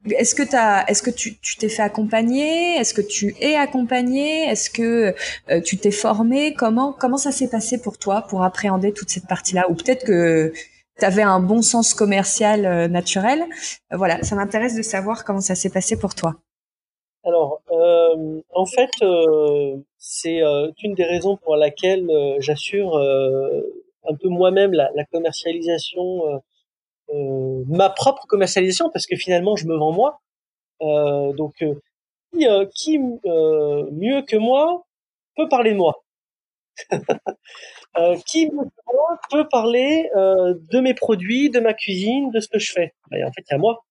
est-ce que t'as, est-ce que tu, t'es fait accompagner? Est-ce que tu es accompagné? Est-ce que euh, tu t'es formé? Comment comment ça s'est passé pour toi pour appréhender toute cette partie-là? Ou peut-être que tu avais un bon sens commercial euh, naturel. Euh, voilà, ça m'intéresse de savoir comment ça s'est passé pour toi. Alors, en fait, c'est une des raisons pour laquelle j'assure un peu moi-même la, la commercialisation euh, ma propre commercialisation parce que finalement je me vends moi. Euh, donc euh, qui, mieux que moi peut parler de moi? [laughs] Qui mieux que moi peut parler de mes produits, de ma cuisine, de ce que je fais? Ben, En fait, il y a moi.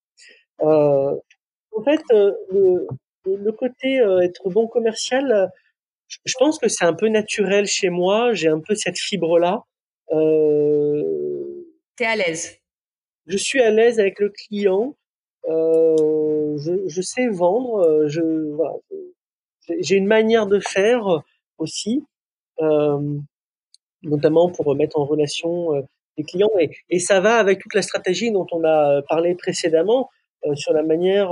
en fait, le, le côté être bon commercial, je pense que c'est un peu naturel chez moi. J'ai un peu cette fibre-là. Euh... T'es à l'aise? Je suis à l'aise avec le client. Euh, je, je, sais vendre. Euh, je voilà, j'ai une manière de faire aussi, euh, notamment pour mettre en relation euh, les clients. Et, et, ça va avec toute la stratégie dont on a parlé précédemment euh, sur la manière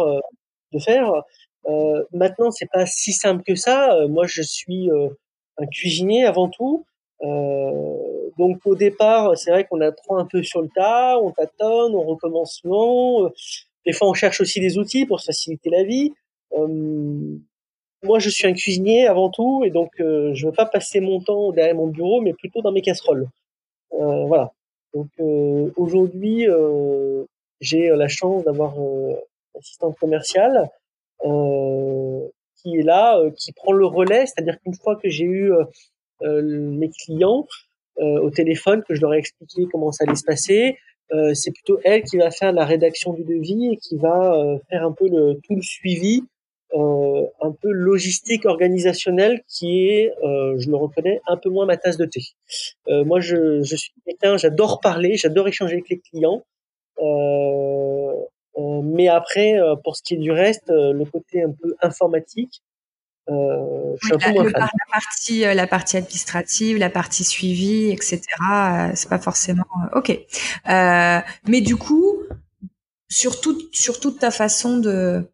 de faire. maintenant, c'est pas si simple que ça. moi, je suis un cuisinier avant tout. Euh, donc au départ, c'est vrai qu'on apprend un peu sur le tas, on tâtonne, on recommence souvent. Des fois, on cherche aussi des outils pour se faciliter la vie. Euh, moi, je suis un cuisinier avant tout, et donc euh, je veux pas passer mon temps derrière mon bureau, mais plutôt dans mes casseroles. Euh, voilà. Donc euh, aujourd'hui, j'ai la chance d'avoir une assistante commerciale qui est là, qui prend le relais, c'est-à-dire qu'une fois que j'ai eu mes clients, euh, au téléphone, que je leur ai expliqué comment ça allait se passer. Euh, c'est plutôt elle qui va faire la rédaction du devis et qui va euh, faire un peu le, tout le suivi, un peu logistique organisationnel, qui est, je le reconnais, un peu moins ma tasse de thé. moi, je, je suis quelqu'un, j'adore parler, j'adore échanger avec les clients. mais après, pour ce qui est du reste, le côté un peu informatique, euh, la, partie, euh, la partie administrative, la partie suivi, etc. Euh, c'est pas forcément ok. Euh, mais du coup, sur toute, sur toute ta façon de,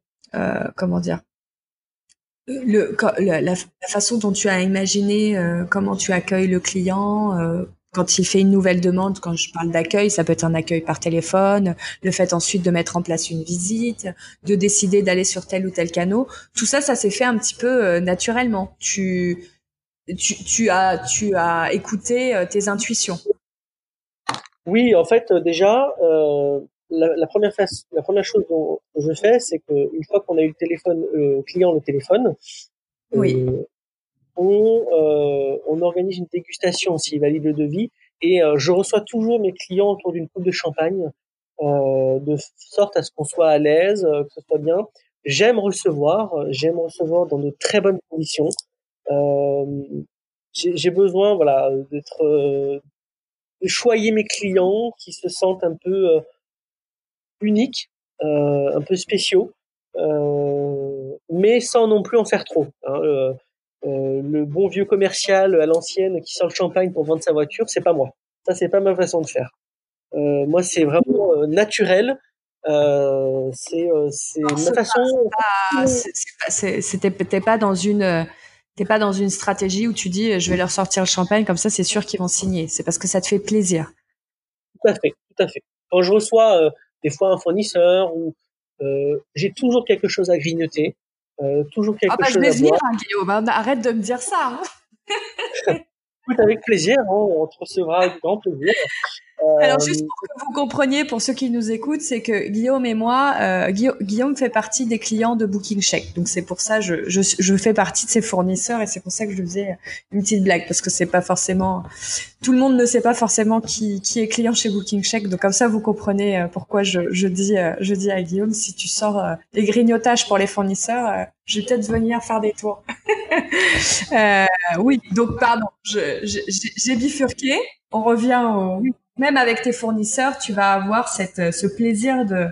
comment dire, le, la, façon dont tu as imaginé comment tu accueilles le client quand il fait une nouvelle demande, quand je parle d'accueil, ça peut être un accueil par téléphone, le fait ensuite de mettre en place une visite, de décider d'aller sur tel ou tel canot. Tout ça, ça s'est fait un petit peu naturellement. Tu, tu, tu, as, tu as écouté tes intuitions. Oui, en fait, déjà, euh, la, la, première face, la première chose dont je fais, c'est qu'une fois qu'on a eu le téléphone, client le téléphone, oui. Euh, on, organise une dégustation s'il valide le devis, et euh, je reçois toujours mes clients autour d'une coupe de champagne, euh, de sorte à ce qu'on soit à l'aise, que ce soit bien. J'aime recevoir, j'aime recevoir dans de très bonnes conditions. j'ai besoin, voilà, d'être choyer mes clients qui se sentent un peu uniques, un peu spéciaux, mais sans non plus en faire trop. Hein, le bon vieux commercial à l'ancienne qui sort le champagne pour vendre sa voiture, c'est pas moi. Ça, c'est pas ma façon de faire. moi, c'est vraiment naturel. c'est ma façon. C'était peut-être pas dans une T'es pas dans une stratégie où tu dis je vais leur sortir le champagne comme ça c'est sûr qu'ils vont signer. C'est parce que ça te fait plaisir. Tout à fait, tout à fait. Quand je reçois euh, des fois un fournisseur ou euh, j'ai toujours quelque chose à grignoter, euh, toujours quelque ah bah, chose je vais venir, hein, Guillaume. Hein. Arrête de me dire ça. Hein. [laughs] avec plaisir. Hein, on te recevra avec grand plaisir. Alors juste pour que vous compreniez, pour ceux qui nous écoutent, c'est que Guillaume et moi, euh, Guillaume fait partie des clients de Booking Check. Donc c'est pour ça je, je, je fais partie de ses fournisseurs et c'est pour ça que je faisais une petite blague parce que c'est pas forcément tout le monde ne sait pas forcément qui, qui est client chez Booking Check. Donc comme ça vous comprenez euh, pourquoi je, je dis euh, je dis à Guillaume si tu sors les grignotages pour les fournisseurs, je vais peut-être venir faire des tours. [laughs] oui, donc pardon, j'ai bifurqué. On revient au, même avec tes fournisseurs, tu vas avoir cette, euh, ce plaisir de,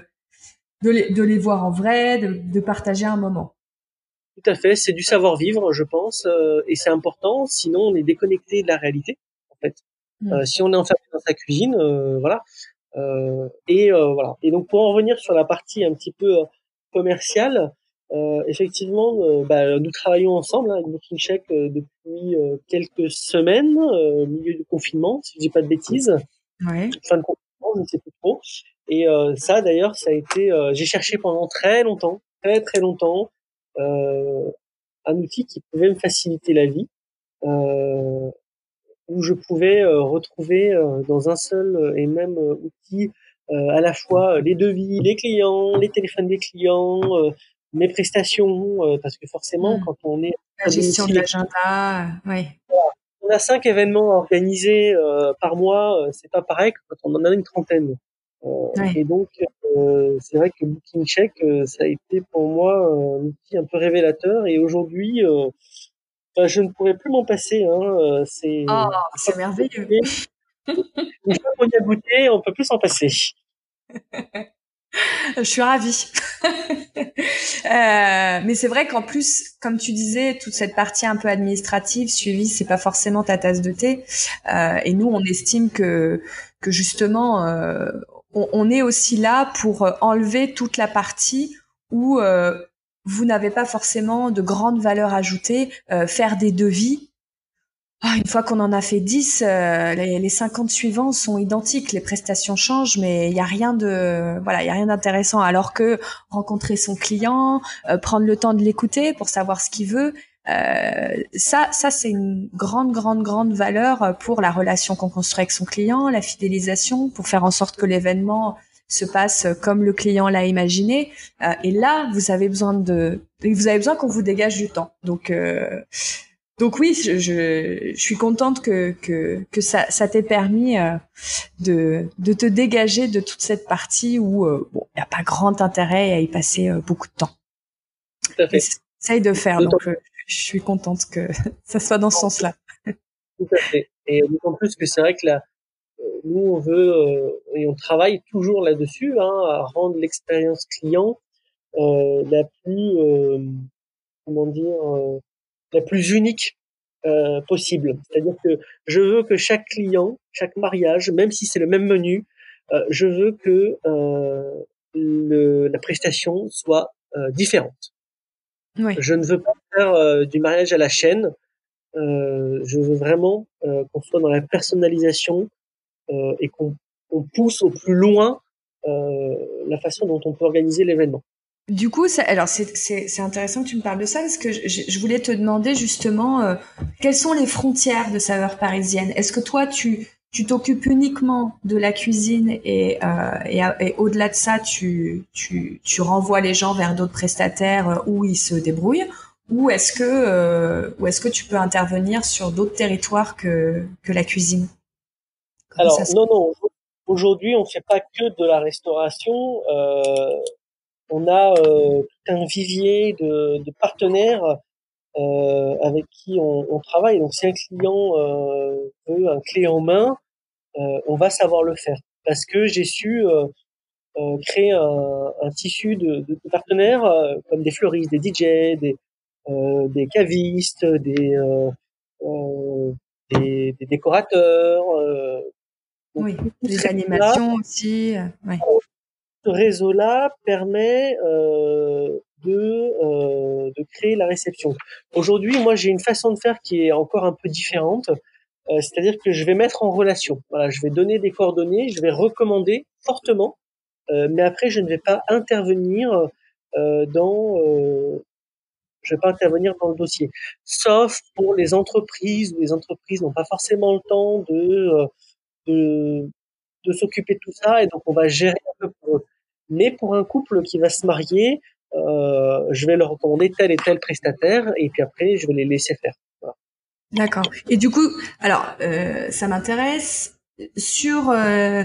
de, les, de les voir en vrai, de, de partager un moment. Tout à fait, c'est du savoir-vivre, je pense, euh, et c'est important. Sinon, on est déconnecté de la réalité, en fait. Mm. Euh, si on est enfermé dans sa cuisine, euh, voilà. et voilà. Et donc, pour en revenir sur la partie un petit peu commerciale, effectivement, bah, nous travaillons ensemble hein, avec Booking Check depuis quelques semaines, au milieu du confinement, si je dis pas de bêtises ouais. fin de confinement, je ne sais plus trop. Et euh, ça, d'ailleurs, ça a été, euh, j'ai cherché pendant très longtemps, très très longtemps, euh, un outil qui pouvait me faciliter la vie, euh, où je pouvais euh, retrouver dans un seul et même outil à la fois les devis, les clients, les téléphones des clients, mes prestations, parce que forcément, mmh. quand on est la gestion de l'agenda, ouais on a cinq événements organisés euh, par mois, euh, c'est pas pareil que quand on en a une trentaine. Euh, et donc, c'est vrai que Booking Check, ça a été pour moi un outil un peu révélateur. Et aujourd'hui, bah, je ne pourrais plus m'en passer. Hein, c'est oh, c'est merveilleux. [laughs] Une fois qu'on y a goûté, on peut plus s'en passer. [laughs] Je suis ravie. [laughs] euh, mais c'est vrai qu'en plus, comme tu disais, toute cette partie un peu administrative, suivie, c'est pas forcément ta tasse de thé. Euh, et nous, on estime que que justement, euh, on, on, est aussi là pour enlever toute la partie où euh, vous n'avez pas forcément de grande valeur ajoutée, euh, faire des devis ah, une fois qu'on en a fait 10, euh, les, les 50 suivants sont identiques. Les prestations changent, mais il n'y a rien de, voilà, il y a rien d'intéressant. Alors que rencontrer son client, euh, prendre le temps de l'écouter pour savoir ce qu'il veut, euh, ça, ça c'est une grande, grande, grande valeur pour la relation qu'on construit avec son client, la fidélisation, pour faire en sorte que l'événement se passe comme le client l'a imaginé. et là, vous avez besoin de, vous avez besoin qu'on vous dégage du temps. Donc donc oui, je, je, suis contente que, que, que ça, ça t'ait permis euh, de, de te dégager de toute cette partie où euh, bon, il n'y a pas grand intérêt à y passer euh, beaucoup de temps. Tout à fait. Essaye de faire, donc je suis contente que [laughs] ça soit dans ce sens-là. Tout à fait. Et d'autant plus que c'est vrai que là, nous, on veut, et on travaille toujours là-dessus, hein, à rendre l'expérience client la plus, comment dire, la plus unique euh, possible. C'est-à-dire que je veux que chaque client, chaque mariage, même si c'est le même menu, euh, je veux que euh, le, la prestation soit euh, différente. Je ne veux pas faire du mariage à la chaîne. je veux vraiment qu'on soit dans la personnalisation et qu'on pousse au plus loin la façon dont on peut organiser l'événement. Du coup, alors c'est intéressant que tu me parles de ça parce que je, je voulais te demander justement euh, quelles sont les frontières de saveur parisienne? Est-ce que toi tu tu t'occupes uniquement de la cuisine et, euh, et, et au-delà de ça, tu, tu, tu renvoies les gens vers d'autres prestataires euh, où ils se débrouillent? Ou est-ce que euh, ou est-ce que tu peux intervenir sur d'autres territoires que que la cuisine? Alors non non aujourd'hui on fait pas que de la restauration. On a euh, tout un vivier de, de partenaires euh, avec qui on, on, travaille. Donc, si un client euh, veut un clé en main, on va savoir le faire parce que j'ai su créer un, un, tissu de, de, partenaires comme des fleuristes, des DJ, des, des cavistes, des, des, des, décorateurs. oui, des animations aussi. Ouais ce réseau-là permet euh, de, euh, de créer la réception. Aujourd'hui, moi, j'ai une façon de faire qui est encore un peu différente. Euh, c'est-à-dire que je vais mettre en relation. Voilà, je vais donner des coordonnées, je vais recommander fortement, euh, mais après, je ne vais pas intervenir euh, dans je vais pas intervenir dans le dossier, sauf pour les entreprises où les entreprises n'ont pas forcément le temps de, de, de s'occuper de tout ça et donc on va gérer un peu pour eux. Mais pour un couple qui va se marier, euh, je vais leur recommander tel et tel prestataire et puis après je vais les laisser faire. D'accord. Et du coup, alors euh, ça m'intéresse sur euh,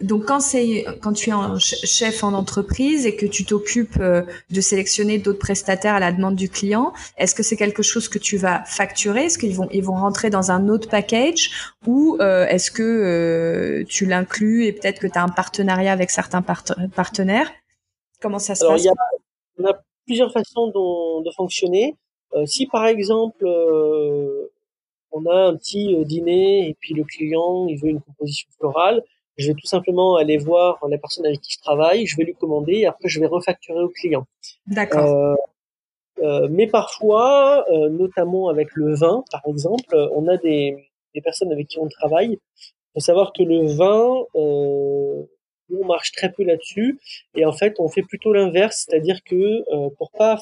donc quand c'est quand tu es en chef en entreprise et que tu t'occupes euh, de sélectionner d'autres prestataires à la demande du client, est-ce que c'est quelque chose que tu vas facturer? Est-ce qu'ils vont ils vont rentrer dans un autre package? Ou euh, est-ce que euh, tu l'inclus et peut-être que tu as un partenariat avec certains partenaires? Comment ça se passe? il y, a, y, a, plusieurs façons dont, de fonctionner. si par exemple on a un petit dîner et puis le client il veut une composition florale, je vais tout simplement aller voir la personne avec qui je travaille, je vais lui commander et après je vais refacturer au client. D'accord. Euh, euh, mais parfois, euh, notamment avec le vin, par exemple, on a des, des personnes avec qui on travaille. Il faut savoir que le vin, euh, on marche très peu là-dessus et en fait, on fait plutôt l'inverse, c'est-à-dire que pour pas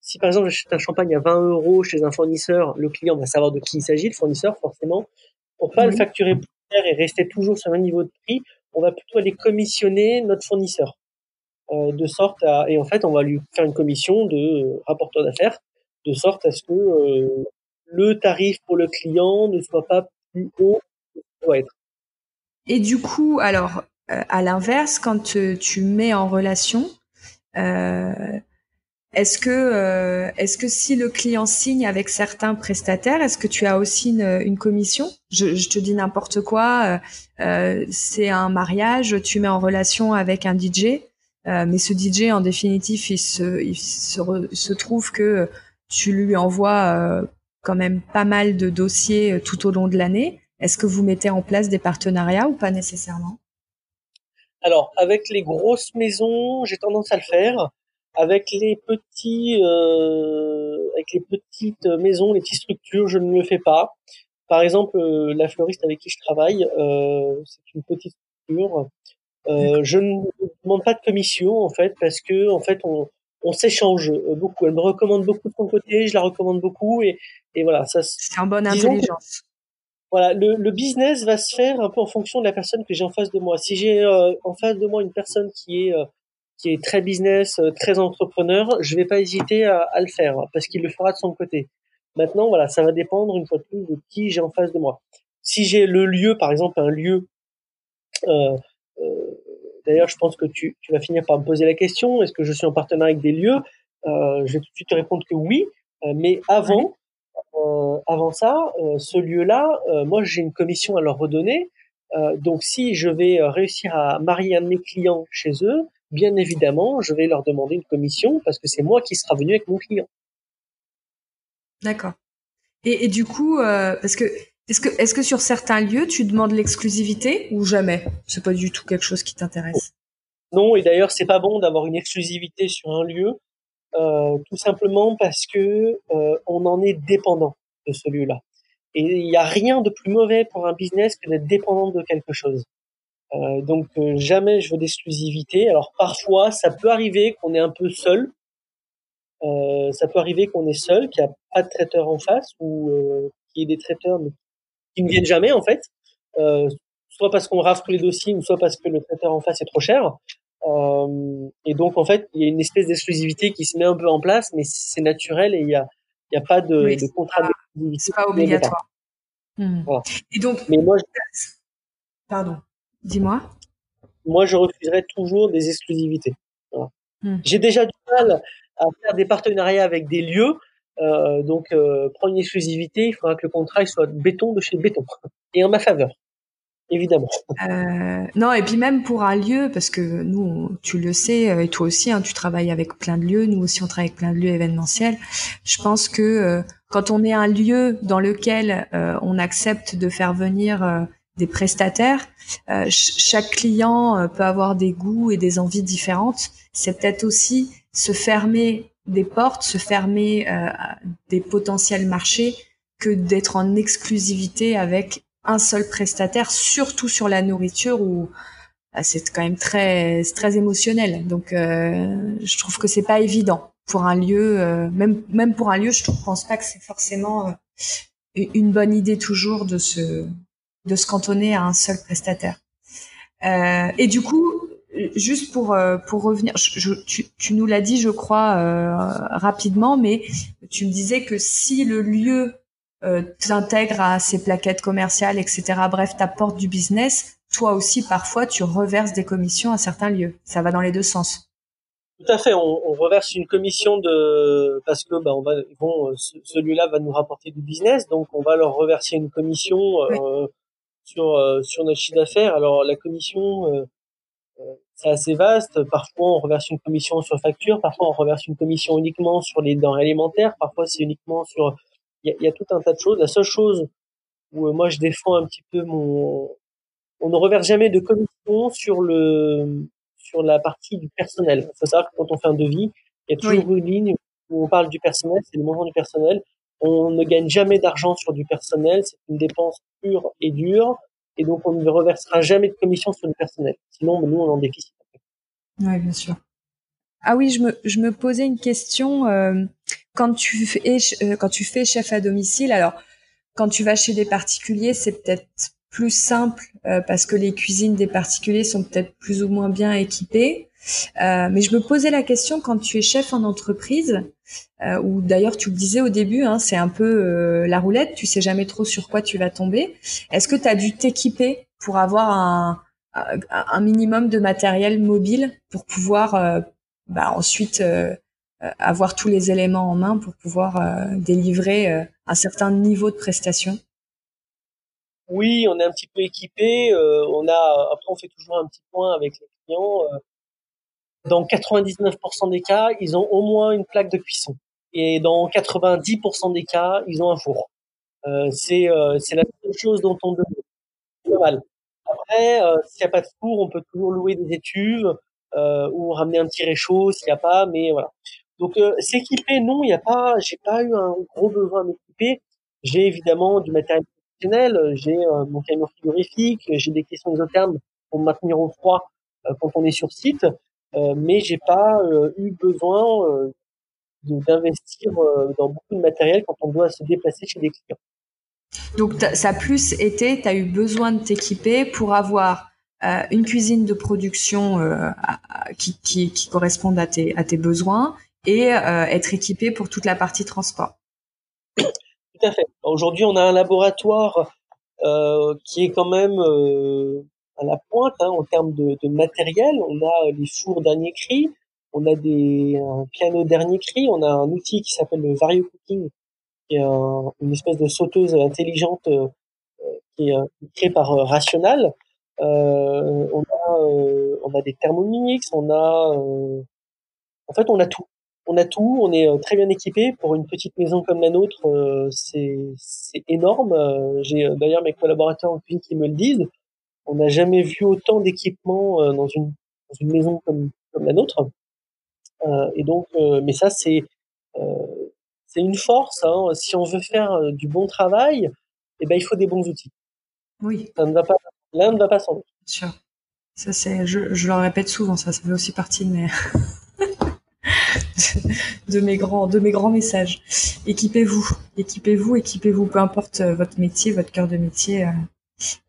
si par exemple j'achète un champagne à 20 euros chez un fournisseur, le client va savoir de qui il s'agit, le fournisseur forcément. Pour pas le facturer plus et rester toujours sur un niveau de prix, on va plutôt aller commissionner notre fournisseur. Euh, de sorte à et en fait on va lui faire une commission de euh, rapporteur d'affaires de sorte à ce que euh, le tarif pour le client ne soit pas plus haut que doit être. Et du coup, alors à l'inverse, quand tu mets en relation, est-ce que, euh, est-ce que si le client signe avec certains prestataires, est-ce que tu as aussi une, commission? Je, te dis n'importe quoi. Euh, euh c'est un mariage, tu mets en relation avec un DJ, mais ce DJ en définitive, il se, trouve que tu lui envoies quand même pas mal de dossiers tout au long de l'année. Est-ce que vous mettez en place des partenariats ou pas nécessairement? Alors, avec les grosses maisons, j'ai tendance à le faire avec les petits, euh, avec les petites maisons, les petites structures, je ne le fais pas. Par exemple, euh, la fleuriste avec qui je travaille, euh, c'est une petite structure. Euh, je ne demande pas de commission en fait parce que en fait on, on s'échange beaucoup. Elle me recommande beaucoup de son côté, je la recommande beaucoup et, et voilà. Ça, c'est en bonne intelligence. voilà, le, le, business va se faire un peu en fonction de la personne que j'ai en face de moi. Si j'ai euh, en face de moi une personne qui est qui est très business, euh, très entrepreneur, je vais pas hésiter à, à le faire parce qu'il le fera de son côté. Maintenant, voilà, ça va dépendre une fois de plus de qui j'ai en face de moi. Si j'ai le lieu, par exemple, un lieu, euh, euh, d'ailleurs, je pense que tu, tu, vas finir par me poser la question, est-ce que je suis en partenariat avec des lieux? Euh, Je vais tout de suite te répondre que oui, euh, mais avant, euh, avant ça, ce lieu-là, moi, j'ai une commission à leur redonner. donc, si je vais réussir à marier un de mes clients chez eux, bien évidemment, je vais leur demander une commission parce que c'est moi qui sera venu avec mon client. D'accord. Et, et, du coup, euh, parce que est-ce que est-ce que sur certains lieux tu demandes l'exclusivité ou jamais? C'est pas du tout quelque chose qui t'intéresse? Non, et d'ailleurs c'est pas bon d'avoir une exclusivité sur un lieu tout simplement parce que on en est dépendant de ce lieu-là. Et il n'y a rien de plus mauvais pour un business que d'être dépendant de quelque chose. Euh, donc jamais je veux d'exclusivité. Alors parfois, ça peut arriver qu'on est un peu seul. Euh, ça peut arriver qu'on est seul, qu'il n'y a pas de traiteur en face ou euh, qu'il y ait des traiteurs mais qui ne viennent jamais en fait. Euh, soit parce qu'on rafle tous les dossiers ou soit parce que le traiteur en face est trop cher. Euh, et donc en fait, il y a une espèce d'exclusivité qui se met un peu en place, mais c'est naturel et il y a, il y a pas de, de contrat d'exclusivité. C'est pas obligatoire. Hmm. Et donc, mais moi, je... pardon, dis-moi. Moi, je refuserais toujours des exclusivités. Voilà. Hmm. J'ai déjà du mal à faire des partenariats avec des lieux. Euh, donc, euh, prendre une exclusivité, il faudra que le contrat soit béton de chez béton [laughs] et en ma faveur évidemment. Euh, non, et puis même pour un lieu, parce que nous, tu le sais, euh, et toi aussi, hein, tu travailles avec plein de lieux, nous aussi on travaille avec plein de lieux événementiels. Je pense que quand on est un lieu dans lequel on accepte de faire venir des prestataires, chaque client peut avoir des goûts et des envies différentes. C'est peut-être aussi se fermer des portes, se fermer des potentiels marchés que d'être en exclusivité avec un seul prestataire, surtout sur la nourriture où bah, c'est quand même très très émotionnel. Donc euh, je trouve que c'est pas évident pour un lieu, euh, même même pour un lieu, je ne pense pas que c'est forcément euh, une bonne idée toujours de se de se cantonner à un seul prestataire. et du coup, juste pour pour revenir, je, tu, tu, nous l'as dit, je crois rapidement, mais tu me disais que si le lieu euh, t'intègres à ces plaquettes commerciales, etc. Bref, t'apportes du business. Toi aussi, parfois, tu reverses des commissions à certains lieux. Ça va dans les deux sens. Tout à fait. On, on reverse une commission de parce que bah, on va bon celui-là va nous rapporter du business, donc on va leur reverser une commission euh, sur euh, sur notre chiffre d'affaires. Alors la commission euh, euh, c'est assez vaste. Parfois, on reverse une commission sur facture. Parfois, on reverse une commission uniquement sur les denrées alimentaires. Parfois, c'est uniquement sur il y, a, tout un tas de choses. La seule chose où moi je défends un petit peu mon, on ne reverse jamais de commission sur le sur la partie du personnel. Il faut savoir que quand on fait un devis, il y a toujours une ligne où on parle du personnel, c'est le montant du personnel. On ne gagne jamais d'argent sur du personnel, c'est une dépense pure et dure, et donc on ne reversera jamais de commission sur le personnel. Sinon, nous, on en déficit. Oui, bien sûr. Ah oui, je me, posais une question euh, quand tu fais euh, quand tu fais chef à domicile. Alors, quand tu vas chez des particuliers, c'est peut-être plus simple euh, parce que les cuisines des particuliers sont peut-être plus ou moins bien équipées. Mais je me posais la question quand tu es chef en entreprise, ou d'ailleurs tu le disais au début, hein, c'est un peu la roulette, tu sais jamais trop sur quoi tu vas tomber. Est-ce que tu as dû t'équiper pour avoir un, minimum de matériel mobile pour pouvoir bah, ensuite euh, euh, avoir tous les éléments en main pour pouvoir euh, délivrer un certain niveau de prestation? Oui, on est un petit peu équipé. on a après on fait toujours un petit point avec les clients. Dans 99% des cas, ils ont au moins une plaque de cuisson. Et dans 90% des cas, ils ont un four. Euh, c'est c'est la seule chose dont on demande. Mal. Après, s'il n'y a pas de four, on peut toujours louer des étuves euh, ou ramener un petit réchaud s'il n'y a pas, mais voilà. Donc euh, s'équiper, non, il n'y a pas, j'ai pas eu un gros besoin de m'équiper. J'ai évidemment du matériel professionnel, j'ai euh, mon camion frigorifique, j'ai des caissons isothermes pour me maintenir au froid quand on est sur site, mais j'ai pas eu besoin d'investir dans beaucoup de matériel quand on doit se déplacer chez des clients. Donc ça a plus été, tu as eu besoin de t'équiper pour avoir euh, une cuisine de production euh, qui, qui, qui corresponde à tes, à tes besoins et euh, être équipé pour toute la partie transport. Tout à fait. Aujourd'hui, on a un laboratoire euh, qui est quand même euh, à la pointe hein, en termes de, matériel. On a les fours dernier cri, on a des un piano dernier cri, on a un outil qui s'appelle le Vario Cooking, qui est une espèce de sauteuse intelligente euh, qui est créée par Rational. Euh, on a euh, on a des Thermomix, on a euh, en fait on a tout. On a tout, on est très bien équipé pour une petite maison comme la nôtre. c'est énorme. J'ai d'ailleurs mes collaborateurs en cuisine qui me le disent. On n'a jamais vu autant d'équipement dans une dans une maison comme comme la nôtre. et donc, mais ça c'est c'est une force. Hein. Si on veut faire du bon travail, eh ben il faut des bons outils. Oui. Ça ne va pas, l'un ne va pas sans l'autre. Sûr. Ça c'est, je, je le répète souvent, ça, ça fait aussi partie de mes [laughs] de, mes grands de mes grands messages. Équipez-vous, équipez-vous, équipez-vous, peu importe votre métier, votre cœur de métier.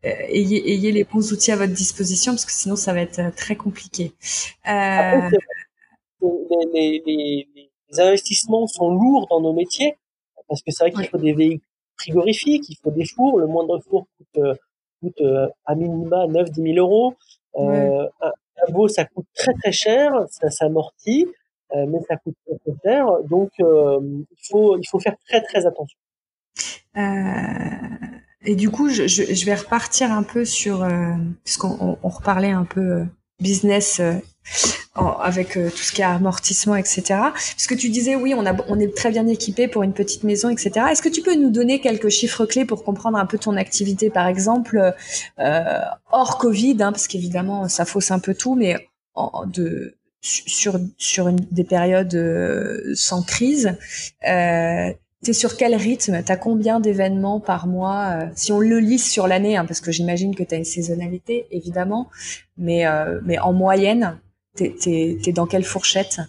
Euh, ayez, ayez les bons outils à votre disposition parce que sinon ça va être euh, très compliqué. Euh... les, les, les, investissements sont lourds dans nos métiers parce que c'est vrai qu'il faut des véhicules frigorifiques, il faut des fours. Le moindre four coûte, coûte à minima 9-10 000 euros. Euh, un labo, ça coûte très très cher, ça s'amortit, mais ça coûte très très cher. Donc il faut il faut faire très très attention. Euh et du coup, je, je, je, vais repartir un peu sur, euh, puisqu'on on, reparlait un peu euh, business euh, avec euh, tout ce qui est amortissement, etc. Parce que tu disais, oui, on, a, on est très bien équipé pour une petite maison, etc. Est-ce que tu peux nous donner quelques chiffres clés pour comprendre un peu ton activité, par exemple, euh, hors Covid, hein, parce qu'évidemment, ça fausse un peu tout, mais en, de, sur, sur une, des périodes sans crise. T'es sur quel rythme? T'as combien d'événements par mois euh, Si on le lisse sur l'année, hein, parce que j'imagine que t'as une saisonnalité, évidemment, mais euh, en moyenne, t'es es, dans quelle fourchette?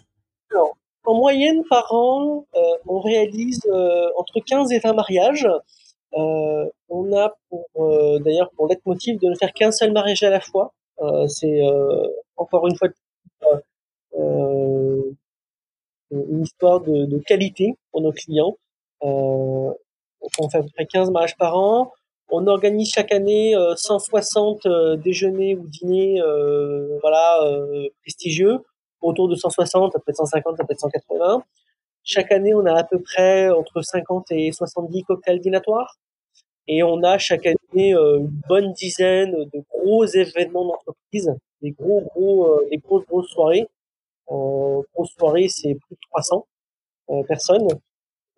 En moyenne, par an, euh, on réalise entre 15 et 20 mariages. on a pour d'ailleurs pour motif de ne faire qu'un seul mariage à la fois. C'est encore une fois une histoire de, qualité pour nos clients. Euh, on fait à peu près 15 mariages par an. On organise chaque année 160 euh, euh, déjeuners ou dîners, voilà, prestigieux, autour de 160, ça peut être 150, ça peut être 180. Chaque année, on a à peu près entre 50 et 70 cocktails dînatoires. Et on a chaque année une bonne dizaine de gros événements d'entreprise, des gros gros, des grosses grosses soirées. Euh, grosse soirée, c'est plus de 300 personnes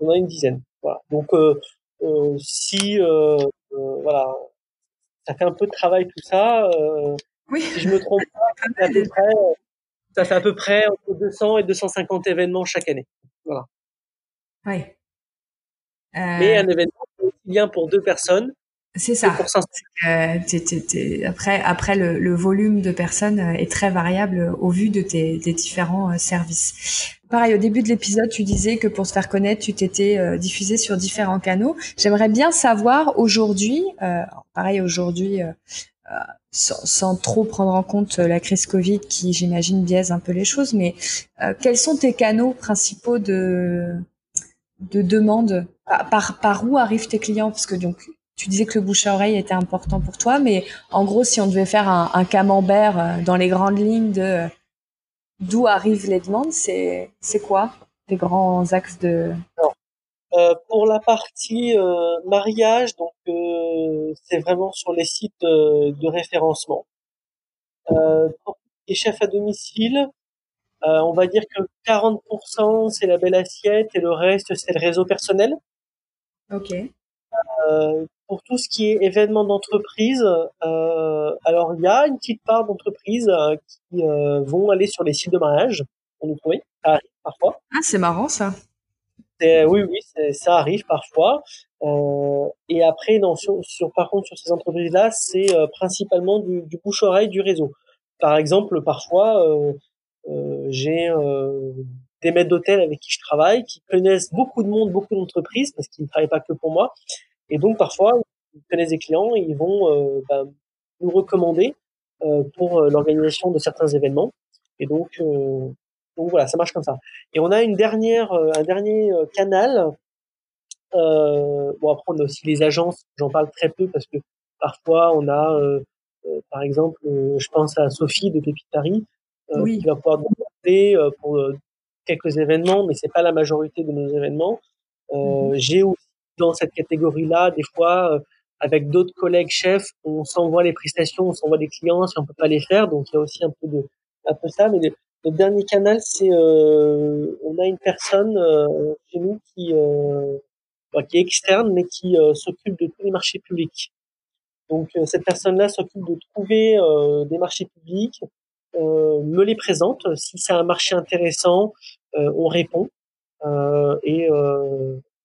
on a une dizaine. Voilà. Donc euh, euh, si euh, voilà, ça fait un peu de travail tout ça. oui. Si je me trompe pas, [laughs] ça fait à peu près, ça fait à peu près entre 200 et 250 événements chaque année. Voilà. Oui. Mais un événement bien pour deux personnes c'est ça. Euh, après, après le, le, volume de personnes est très variable au vu de tes, des différents services. Pareil, au début de l'épisode, tu disais que pour se faire connaître, tu t'étais euh, diffusé sur différents canaux. J'aimerais bien savoir aujourd'hui, euh, pareil aujourd'hui, euh, sans, trop prendre en compte la crise Covid qui, j'imagine, biaise un peu les choses, mais quels sont tes canaux principaux de de demande? Par, par où arrivent tes clients? Parce que donc tu disais que le bouche à oreille était important pour toi, mais en gros, si on devait faire un camembert dans les grandes lignes de d'où arrivent les demandes, c'est quoi les grands axes de euh, pour la partie euh, mariage, donc euh, c'est vraiment sur les sites de référencement. pour les chefs à domicile, on va dire que 40% c'est la belle assiette et le reste c'est le réseau personnel. Ok pour tout ce qui est événements d'entreprise, euh, alors il y a une petite part d'entreprises euh, qui euh, vont aller sur les sites de mariage pour nous trouver. Ça arrive parfois. Ah, c'est marrant ça. Oui, oui, ça arrive parfois. et après, non, sur, par contre, sur ces entreprises-là, c'est principalement du, du bouche-oreille du réseau. Par exemple, parfois, j'ai des maîtres d'hôtel avec qui je travaille, qui connaissent beaucoup de monde, beaucoup d'entreprises, parce qu'ils ne travaillent pas que pour moi, et donc parfois, ils connaissent des clients et ils vont euh, bah, nous recommander euh, pour euh, l'organisation de certains événements. Et donc, donc voilà, ça marche comme ça. Et on a une dernière, un dernier canal. bon après on a aussi les agences. J'en parle très peu parce que parfois on a, par exemple, je pense à Sophie de Pépitari oui. qui va pouvoir nous appeler pour quelques événements, mais c'est pas la majorité de nos événements. Euh, J'ai aussi dans cette catégorie-là, des fois, euh, avec d'autres collègues chefs, on s'envoie les prestations, on s'envoie des clients si on peut pas les faire. Donc il y a aussi un peu de un peu ça. Mais le, dernier canal, c'est euh, on a une personne euh, chez nous qui bah, qui est externe, mais qui s'occupe de tous les marchés publics. Donc cette personne-là s'occupe de trouver des marchés publics, me les présente. Si c'est un marché intéressant, on répond. et,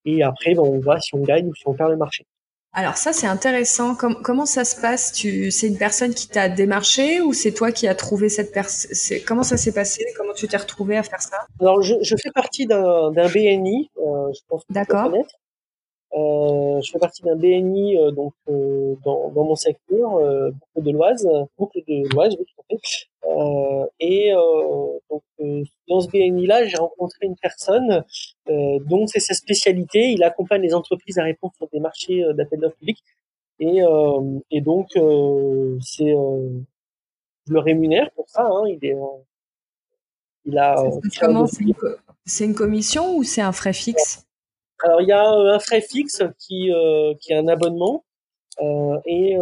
et après, ben, on voit si on gagne ou si on perd le marché. Alors ça, c'est intéressant. comment ça se passe? Tu, c'est une personne qui t'a démarché ou c'est toi qui as trouvé cette personne Comment ça s'est passé? Comment tu t'es retrouvé à faire ça? Alors, je, fais partie d'un, BNI. je pense que D'accord. Euh, je fais partie d'un BNI euh, donc euh, dans, dans, mon secteur, boucle de l'Oise, boucle de l'Oise, oui, tout à fait. Et donc dans ce BNI-là, j'ai rencontré une personne dont c'est sa spécialité. Il accompagne les entreprises à répondre sur des marchés d'appel d'offres publics. Et, et donc c'est je le rémunère pour ça. Hein, il est il a. C'est une commission ou c'est un frais fixe? Alors il y a euh, un frais fixe qui euh, qui est un abonnement euh, et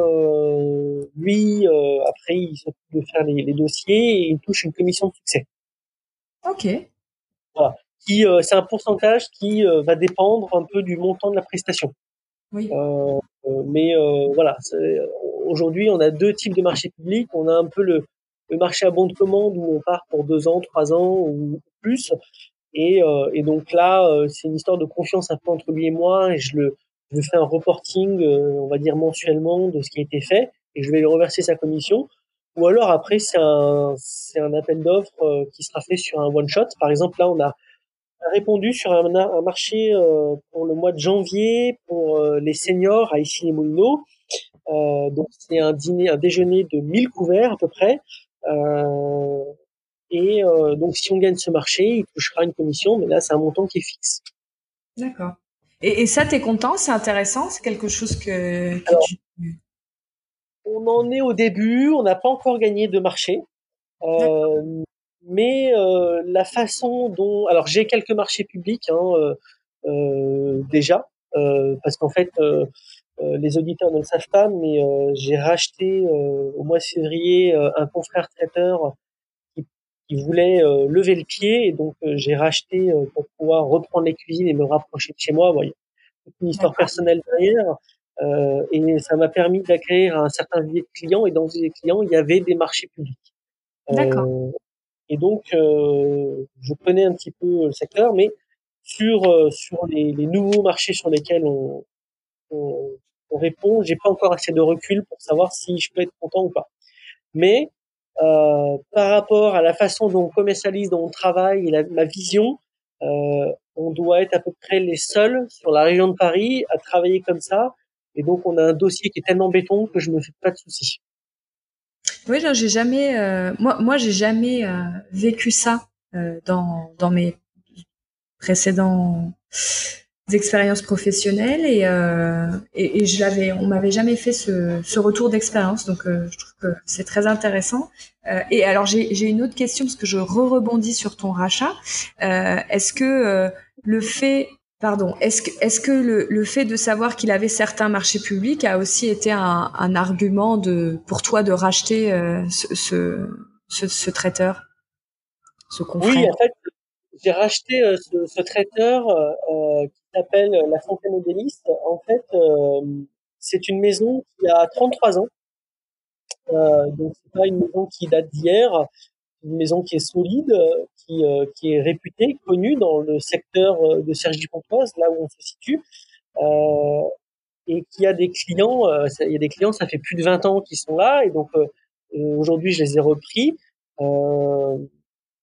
lui après il s'occupe de faire les, les, dossiers et il touche une commission de succès. Ok. Voilà. Qui c'est un pourcentage qui va dépendre un peu du montant de la prestation. Oui. mais voilà, aujourd'hui on a deux types de marchés publics. On a un peu le, le marché à bon de commande où on part pour deux ans, trois ans ou plus, et, euh, et donc là, euh, c'est une histoire de confiance un peu entre lui et moi. Et je le, je fais un reporting, euh, on va dire mensuellement, de ce qui a été fait, et je vais lui reverser sa commission. Ou alors après, c'est un, un appel d'offres qui sera fait sur un one shot. Par exemple, là, on a répondu sur un, un marché pour le mois de janvier pour les seniors à Issy-les-Moulineaux. Euh, donc c'est un dîner, un déjeuner de 1000 couverts à peu près. Et euh, donc, si on gagne ce marché, il touchera une commission, mais là, c'est un montant qui est fixe. D'accord. Et, et ça, t'es content? C'est intéressant? C'est quelque chose que, On en est au début, on n'a pas encore gagné de marché. Euh, mais euh, la façon dont... Alors, j'ai quelques marchés publics hein, euh déjà, parce qu'en fait... les auditeurs ne le savent pas, mais j'ai racheté au mois de février un confrère traiteur qui voulait euh, lever le pied et donc euh, j'ai racheté euh, pour pouvoir reprendre les cuisines et me rapprocher de chez moi. Bon, une histoire personnelle derrière. Euh, et ça m'a permis d'acquérir un certain vivier de clients et dans ces clients il y avait des marchés publics. D'accord. et donc je connais un petit peu le secteur, mais sur sur les, les nouveaux marchés sur lesquels on, on, on répond, j'ai pas encore assez de recul pour savoir si je peux être content ou pas. Mais euh, par rapport à la façon dont on commercialise, dont on travaille et la, ma vision, euh, on doit être à peu près les seuls sur la région de Paris à travailler comme ça. Et donc, on a un dossier qui est tellement béton que je me fais pas de soucis. Oui, j'ai jamais, euh, moi, moi, j'ai jamais euh, vécu ça euh, dans dans mes précédents expériences professionnelles et, euh, et, et, je l'avais, on m'avait jamais fait ce, ce retour d'expérience, donc euh, je trouve que c'est très intéressant. Euh, et alors j'ai, j'ai une autre question parce que je re-rebondis sur ton rachat. Euh, est-ce que euh, le fait, pardon, est-ce que, est-ce que le, le fait de savoir qu'il avait certains marchés publics a aussi été un, un argument de pour toi de racheter euh, ce, ce, ce, ce, traiteur, ce confrère Oui, en fait, j'ai racheté ce, ce, traiteur s'appelle la Fontaine des. En fait, euh, c'est une maison qui a 33 ans. Euh, donc c'est pas une maison qui date d'hier, une maison qui est solide, qui, euh, est réputée, connue dans le secteur euh, de Cergy-Pontoise, là où on se situe, euh, et qui a des clients. Euh, il y a des clients, ça fait plus de 20 ans qu'ils sont là, et donc aujourd'hui je les ai repris.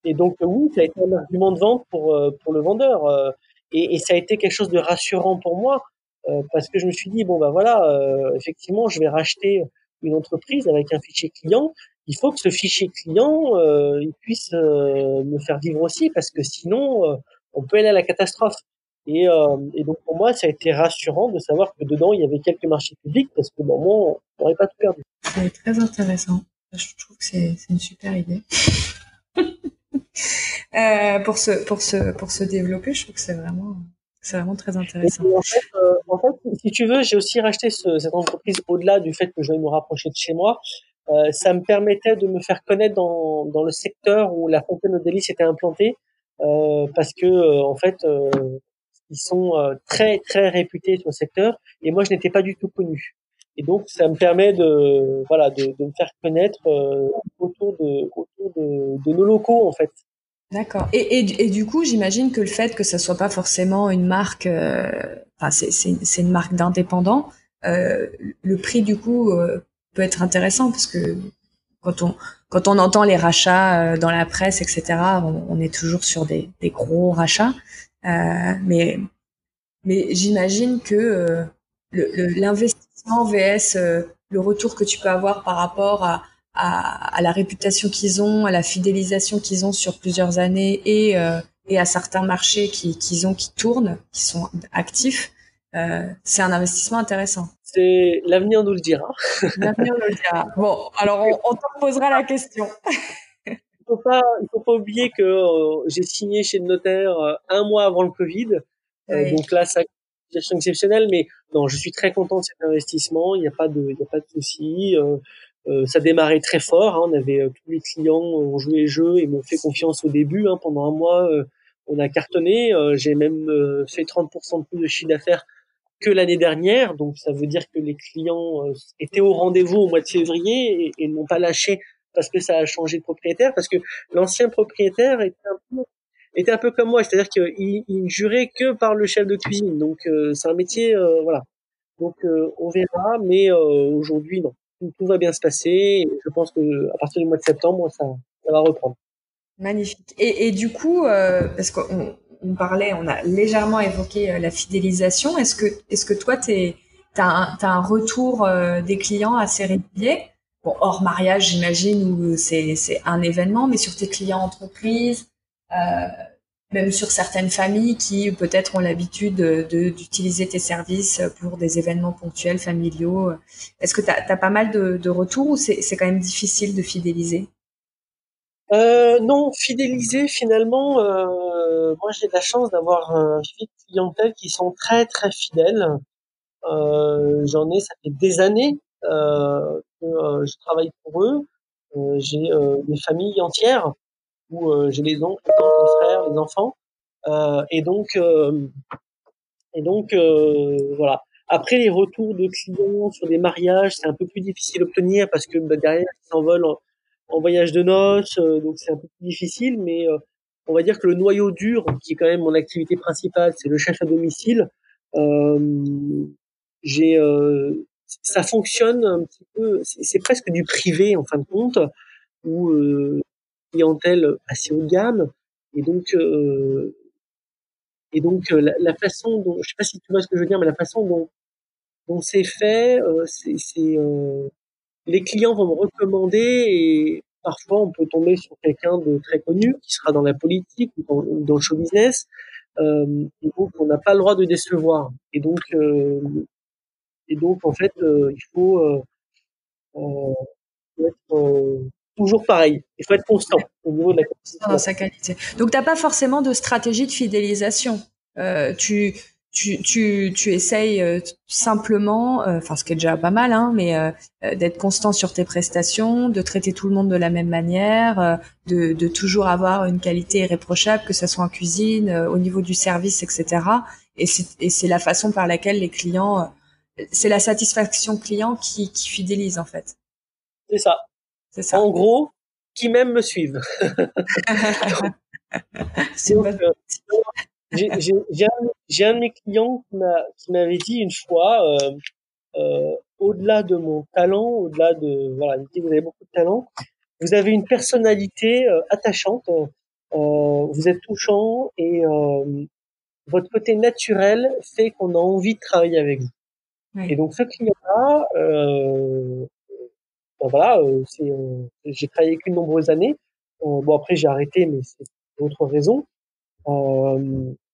et donc oui, ça a été un argument de vente pour le vendeur. Et, ça a été quelque chose de rassurant pour moi euh, parce que je me suis dit bon ben voilà, euh, effectivement, je vais racheter une entreprise avec un fichier client. Il faut que ce fichier client euh, il puisse me faire vivre aussi parce que sinon on peut aller à la catastrophe. Et, donc pour moi, ça a été rassurant de savoir que dedans il y avait quelques marchés publics parce que bon, on n'aurait pas tout perdu. C'est très intéressant. Je trouve que c'est une super idée. [laughs] Euh, pour se pour se pour se développer. Je trouve que c'est vraiment c'est vraiment très intéressant. En fait, euh, en fait, si tu veux, j'ai aussi racheté ce, cette entreprise au-delà du fait que je vais me rapprocher de chez moi. Euh, ça me permettait de me faire connaître dans, dans le secteur où la fontaine de délices était implantée, euh, parce que euh, en fait, ils sont très très réputés sur le secteur, et moi je n'étais pas du tout connu. et donc ça me permet de voilà de, de me faire connaître autour de autour de, de, nos locaux en fait. D'accord. Et, et, du coup, j'imagine que le fait que ça soit pas forcément une marque, enfin c'est une marque d'indépendant, euh, le prix du coup peut être intéressant parce que quand on quand on entend les rachats dans la presse, etc., on, est toujours sur des, des gros rachats. Euh, mais mais j'imagine que euh, l'investissement VS euh, le retour que tu peux avoir par rapport à, à, à la réputation qu'ils ont, à la fidélisation qu'ils ont sur plusieurs années et, euh, et à certains marchés qu'ils qui ont qui tournent, qui sont actifs, euh, c'est un investissement intéressant. C'est l'avenir nous le dira. L'avenir nous le dira. Bon, alors on, on te posera la question. il faut pas, il faut pas oublier que euh, j'ai signé chez le notaire un mois avant le Covid. Donc là, ça situation exceptionnelle, mais non, je suis très content de cet investissement. Il n'y a pas de, il y a pas de souci. Euh, euh, ça démarrait très fort. Hein. On avait tous les clients ont joué le jeu et m'ont fait confiance au début. Hein. Pendant un mois, on a cartonné. J'ai même fait 30% de plus de chiffre d'affaires que l'année dernière. Donc ça veut dire que les clients étaient au rendez-vous au mois de février et, et n'ont pas lâché parce que ça a changé de propriétaire, parce que l'ancien propriétaire était un peu était un peu comme moi, c'est-à-dire qu'il il jurait que par le chef de cuisine. Donc euh, c'est un métier, euh, voilà. Donc euh, on verra, mais aujourd'hui non, tout, va bien se passer. je pense que à partir du mois de septembre, ça, va reprendre. Magnifique. Et, du coup, parce qu'on on parlait, on a légèrement évoqué la fidélisation. Est-ce que, est-ce que toi, tu as un, retour des clients assez régulier? Bon, hors mariage, j'imagine, où c'est, c'est un événement, mais sur tes clients entreprises, euh, même sur certaines familles qui peut-être ont l'habitude d'utiliser tes services pour des événements ponctuels, familiaux. Est-ce que tu as, pas mal de, de retours ou c'est quand même difficile de fidéliser? Euh, non, fidéliser finalement, euh, moi j'ai la chance d'avoir un de clientèle qui sont très très fidèles. Euh, J'en ai, ça fait des années euh, que euh, je travaille pour eux. Euh, j'ai des familles entières où euh, j'ai les oncles, les frères, les enfants. Euh, et donc, euh, et donc voilà. Après, les retours de clients sur des mariages, c'est un peu plus difficile d'obtenir parce que bah, derrière, ils s'envolent en, voyage de noces, donc c'est un peu plus difficile. Mais on va dire que le noyau dur, qui est quand même mon activité principale, c'est le chef à domicile. J'ai, ça fonctionne un petit peu, c'est presque du privé en fin de compte, clientèle assez haut de gamme. Et donc, euh, et donc euh, la, façon dont, je sais pas si tu vois ce que je veux dire, mais la façon dont, dont c'est fait, euh, c'est, les clients vont me recommander et parfois on peut tomber sur quelqu'un de très connu qui sera dans la politique ou dans, le show business. Et donc on n'a pas le droit de décevoir. Et donc, et donc en fait, il faut, être toujours pareil. Il faut être constant au niveau de la qualité. Dans sa qualité. Donc, t'as pas forcément de stratégie de fidélisation. Euh, tu, tu, tu, tu essayes euh, simplement, euh, enfin ce qui est déjà pas mal, hein, mais euh, d'être constant sur tes prestations, de traiter tout le monde de la même manière, de, de toujours avoir une qualité irréprochable, que ce soit en cuisine, au niveau du service, etc. Et c'est la façon par laquelle les clients, c'est la satisfaction client qui, qui fidélise en fait. C'est ça. C'est ça. En gros, qui même me suivent. [laughs] Euh, j'ai un, de mes clients qui m'avait dit une fois, euh, euh, au-delà de mon talent, au-delà de voilà, il dit vous avez beaucoup de talent, vous avez une personnalité euh, attachante, euh, vous êtes touchant et votre côté naturel fait qu'on a envie de travailler avec vous. Et donc ce client-là, voilà, euh, c'est, euh, j'ai travaillé qu'une nombreuses années. Euh, bon après j'ai arrêté, mais c'est autre raison.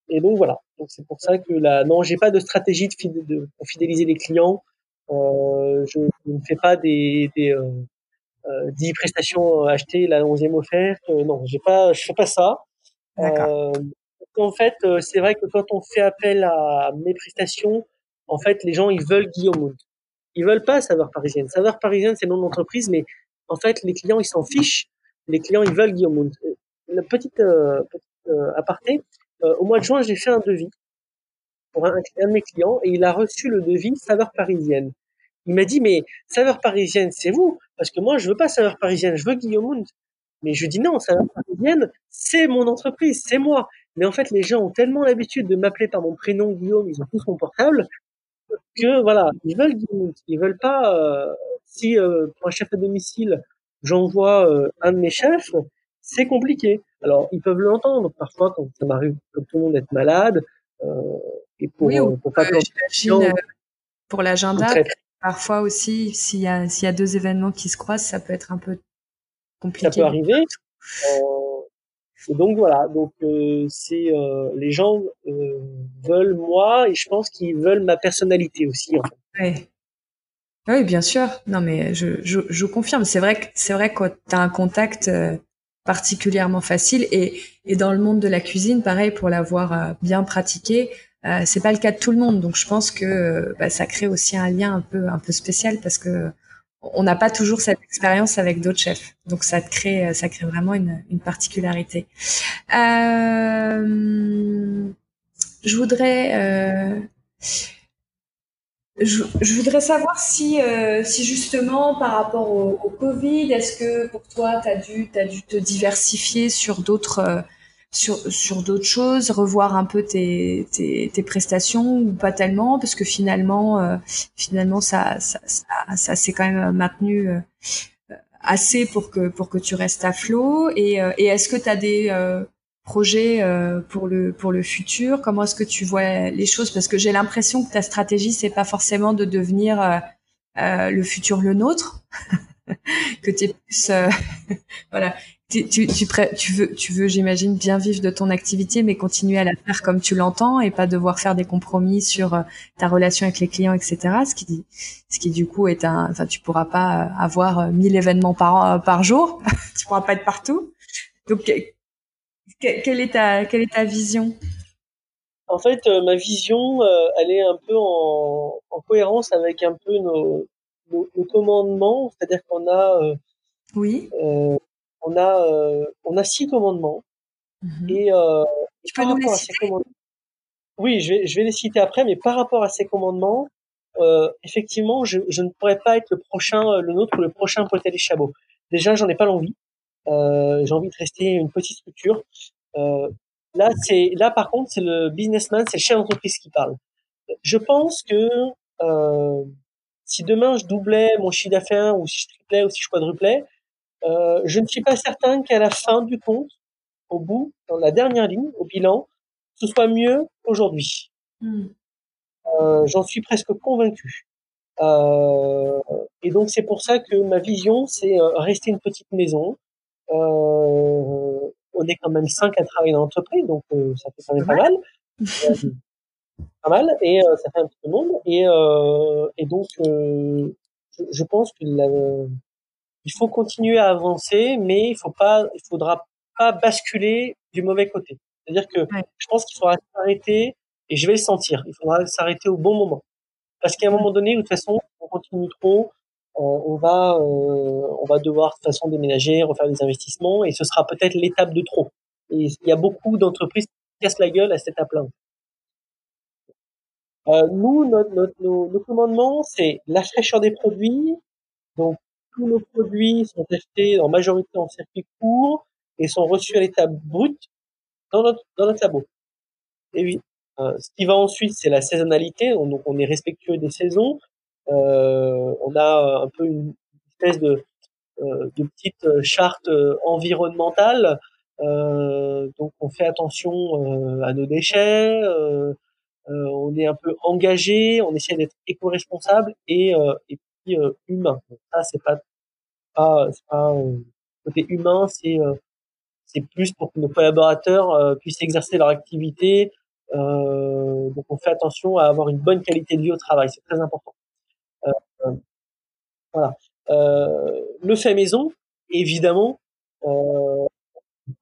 et donc voilà. Donc c'est pour ça que là, non, j'ai pas de stratégie de, de pour fidéliser les clients. Euh, je, ne fais pas des, des euh, 10 prestations achetées, la 11e offerte. non, j'ai pas, je fais pas ça. En fait, c'est vrai que quand on fait appel à mes prestations, en fait, les gens ils veulent Guillaume ils veulent pas saveur parisienne. Saveur parisienne, c'est le nom d'entreprise, mais en fait, les clients, ils s'en fichent. Les clients, ils veulent Guillaume La petite, euh, euh, aparté, euh, au mois de juin, j'ai fait un devis pour un, de mes clients et il a reçu le devis saveur parisienne. il m'a dit, mais saveur parisienne, c'est vous, parce que moi, je veux pas saveur parisienne, je veux Guillaume Mais je dis non, saveur parisienne, c'est mon entreprise, c'est moi. Mais en fait, les gens ont tellement l'habitude de m'appeler par mon prénom Guillaume, ils ont tous mon portable, que voilà, ils veulent Guillaume Ils veulent pas, euh, si euh, pour un chef à domicile, j'envoie euh, un de mes chefs, c'est compliqué. Alors, ils peuvent l'entendre parfois quand ça m'arrive, comme tout le monde, être malade, et pour, oui, pour pas pour l'agenda, parfois aussi, s'il y a s'il y a deux événements qui se croisent, ça peut être un peu compliqué. Ça peut arriver. Donc voilà, donc euh, c'est euh, les gens euh, veulent moi et je pense qu'ils veulent ma personnalité aussi. Oui, bien sûr. Non, mais je, je, confirme. C'est vrai que c'est vrai que tu as un contact particulièrement facile et, et dans le monde de la cuisine, pareil, pour l'avoir bien pratiqué, c'est pas le cas de tout le monde, donc je pense que bah, ça crée aussi un lien un peu un peu spécial parce que on n'a pas toujours cette expérience avec d'autres chefs, donc ça te crée ça crée vraiment une, particularité. Euh, je voudrais euh, je, voudrais savoir si, euh, justement par rapport au, Covid, est-ce que pour toi, tu as dû, te diversifier sur d'autres euh, sur, sur d'autres choses, revoir un peu tes, tes, tes, prestations ou pas tellement, parce que finalement, euh, finalement ça, ça, ça, ça s'est quand même maintenu euh, assez pour que, pour que tu restes à flot. Et, euh, et est-ce que tu as des projets pour, le, pour le futur? Comment est-ce que tu vois les choses? Parce que j'ai l'impression que ta stratégie, c'est pas forcément de devenir le futur le nôtre. [laughs] que tu es plus [laughs] voilà tu, tu, tu, veux, tu veux j'imagine, bien vivre de ton activité, mais continuer à la faire comme tu l'entends et pas devoir faire des compromis sur euh, ta relation avec les clients, etc. Ce qui, ce qui du coup est un, enfin, tu pourras pas euh, avoir 1000 euh, événements par, par jour, [laughs] tu pourras pas être partout. Donc, quelle est ta, quelle est ta vision? En fait, ma vision, elle est un peu en, en cohérence avec un peu nos, nos, commandements, c'est-à-dire qu'on a oui. Euh, on a euh, on a six commandements mhm. et euh, par rapport à ces commandements, oui, je vais je vais les citer après, mais par rapport à ces commandements, euh, effectivement, je, je ne pourrais pas être le prochain, le nôtre ou le prochain Potel et Chabot. Déjà, j'en ai pas l'envie. Euh, j'ai envie de rester une petite structure. Euh, là, c'est là par contre, c'est le businessman, c'est le chef d'entreprise qui parle. Je pense que euh, si demain je doublais mon chiffre d'affaires ou si je triplais ou si je quadruplais, euh, je ne suis pas certain qu'à la fin du compte, au bout, dans la dernière ligne, au bilan, ce soit mieux qu'aujourd'hui. Hmm. Euh, J'en suis presque convaincu. Euh, et donc c'est pour ça que ma vision, c'est euh, rester une petite maison. Euh, on est quand même cinq à travailler dans l'entreprise, donc ça fait quand même pas mal. [laughs] pas mal, et ça fait un petit peu de monde. Et, et donc je, je, pense que la, il faut continuer à avancer, mais il faut pas, il faudra pas basculer du mauvais côté. C'est-à-dire que je pense qu'il faudra s'arrêter, et je vais le sentir, il faudra s'arrêter au bon moment. Parce qu'à un moment donné, de toute façon, on continue trop, on va, euh, on va devoir de toute façon déménager, refaire des investissements, et ce sera peut-être l'étape de trop. Et il y a beaucoup d'entreprises qui cassent la gueule à cette étape-là. Euh, nous, notre, notre, nos, nos commandements, c'est la fraîcheur des produits, donc tous nos produits sont achetés en majorité en circuit court et sont reçus à l'état brut dans notre, dans notre labo. Et oui. Euh, ce qui va ensuite, c'est la saisonnalité. donc, on est respectueux des saisons. Euh, on a un peu une espèce de, euh, petite charte environnementale. donc, on fait attention à nos déchets. on est un peu engagé. On essaie d'être éco-responsable et euh, humain. ça, c'est pas, pas, euh, côté humain, c'est euh, c'est plus pour que nos collaborateurs puissent exercer leur activité. donc, on fait attention à avoir une bonne qualité de vie au travail, c'est très important. voilà. le fait maison, évidemment,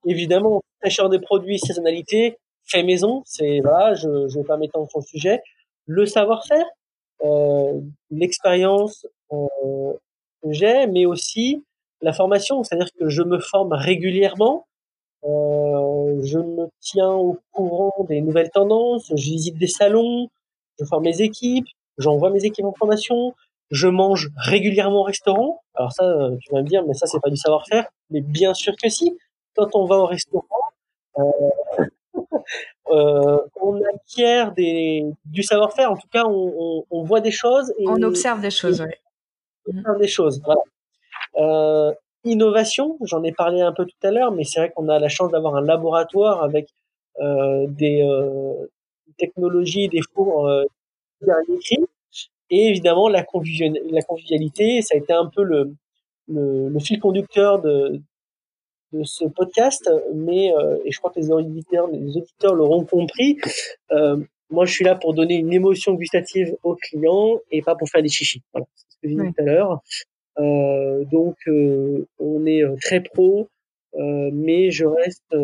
évidemment, fraîcheur des produits, saisonnalité, fait maison, c'est voilà, je ne vais pas m'étendre sur le sujet. Le savoir-faire, l'expérience euh, que j'ai, mais aussi la formation, c'est-à-dire que je me forme régulièrement, euh, je me tiens au courant des nouvelles tendances, je visite des salons, je forme mes équipes, j'envoie mes équipes en formation, je mange régulièrement au restaurant. Alors ça, euh, tu vas me dire, mais ça c'est pas du savoir-faire. Mais bien sûr que si. Quand on va au restaurant, euh, [laughs] euh, on acquiert des, du savoir-faire. En tout cas, on, on, on voit des choses. Et, on observe des choses. On observe des choses. Voilà. Euh, innovation, j'en ai parlé un peu tout à l'heure, mais c'est vrai qu'on a la chance d'avoir un laboratoire avec euh, des technologies, des fours écrits. Et évidemment, la, la convivialité, ça a été un peu le, le, le fil conducteur de, de ce podcast, mais euh, et je crois que les auditeurs, les auditeurs l'auront compris. Euh, moi, je suis là pour donner une émotion gustative aux clients et pas pour faire des chichis. Voilà, c'est ce que j'ai dit tout à l'heure. Euh, donc, on est très pro, mais je reste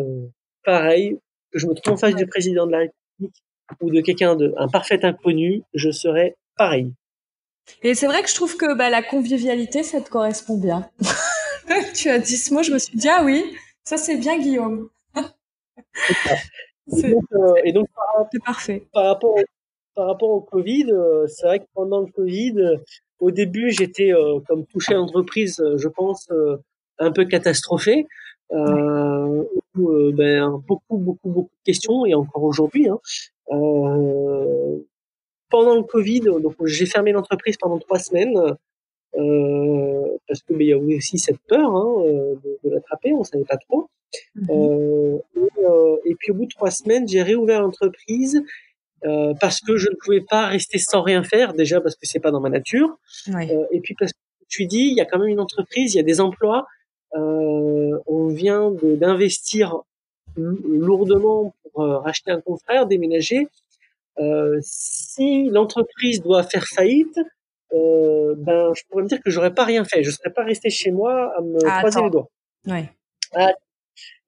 pareil. Que je me trouve en face du président de la République ou de quelqu'un de un parfait inconnu, je serai pareil. Et c'est vrai que je trouve que bah, la convivialité, ça te correspond bien. [laughs] [laughs] tu as dit ce mot, je me suis dit ah oui, ça c'est bien Guillaume. [laughs] et donc, euh, et donc par, parfait. Par rapport, par rapport au Covid, euh, c'est vrai que pendant le Covid, euh, au début j'étais comme touché l'entreprise, je pense un peu catastrophé. Euh, où, ben, beaucoup, beaucoup, beaucoup de questions et encore aujourd'hui. Hein. Pendant le Covid, donc j'ai fermé l'entreprise pendant trois semaines euh, parce que mais il y a aussi cette peur hein, euh, de, de l'attraper, on savait pas trop. Mhm. euh, et, euh, et, puis au bout de trois semaines, j'ai réouvert l'entreprise euh, parce que je ne pouvais pas rester sans rien faire. Déjà parce que c'est pas dans ma nature, euh, et puis parce que tu dis, il y a quand même une entreprise, il y a des emplois. on vient d'investir lourdement pour racheter un confrère, déménager. Euh, si l'entreprise doit faire faillite, euh, ben je pourrais me dire que j'aurais pas rien fait. Je serais pas resté chez moi à me ah, croiser les doigts. Ouais. Ah,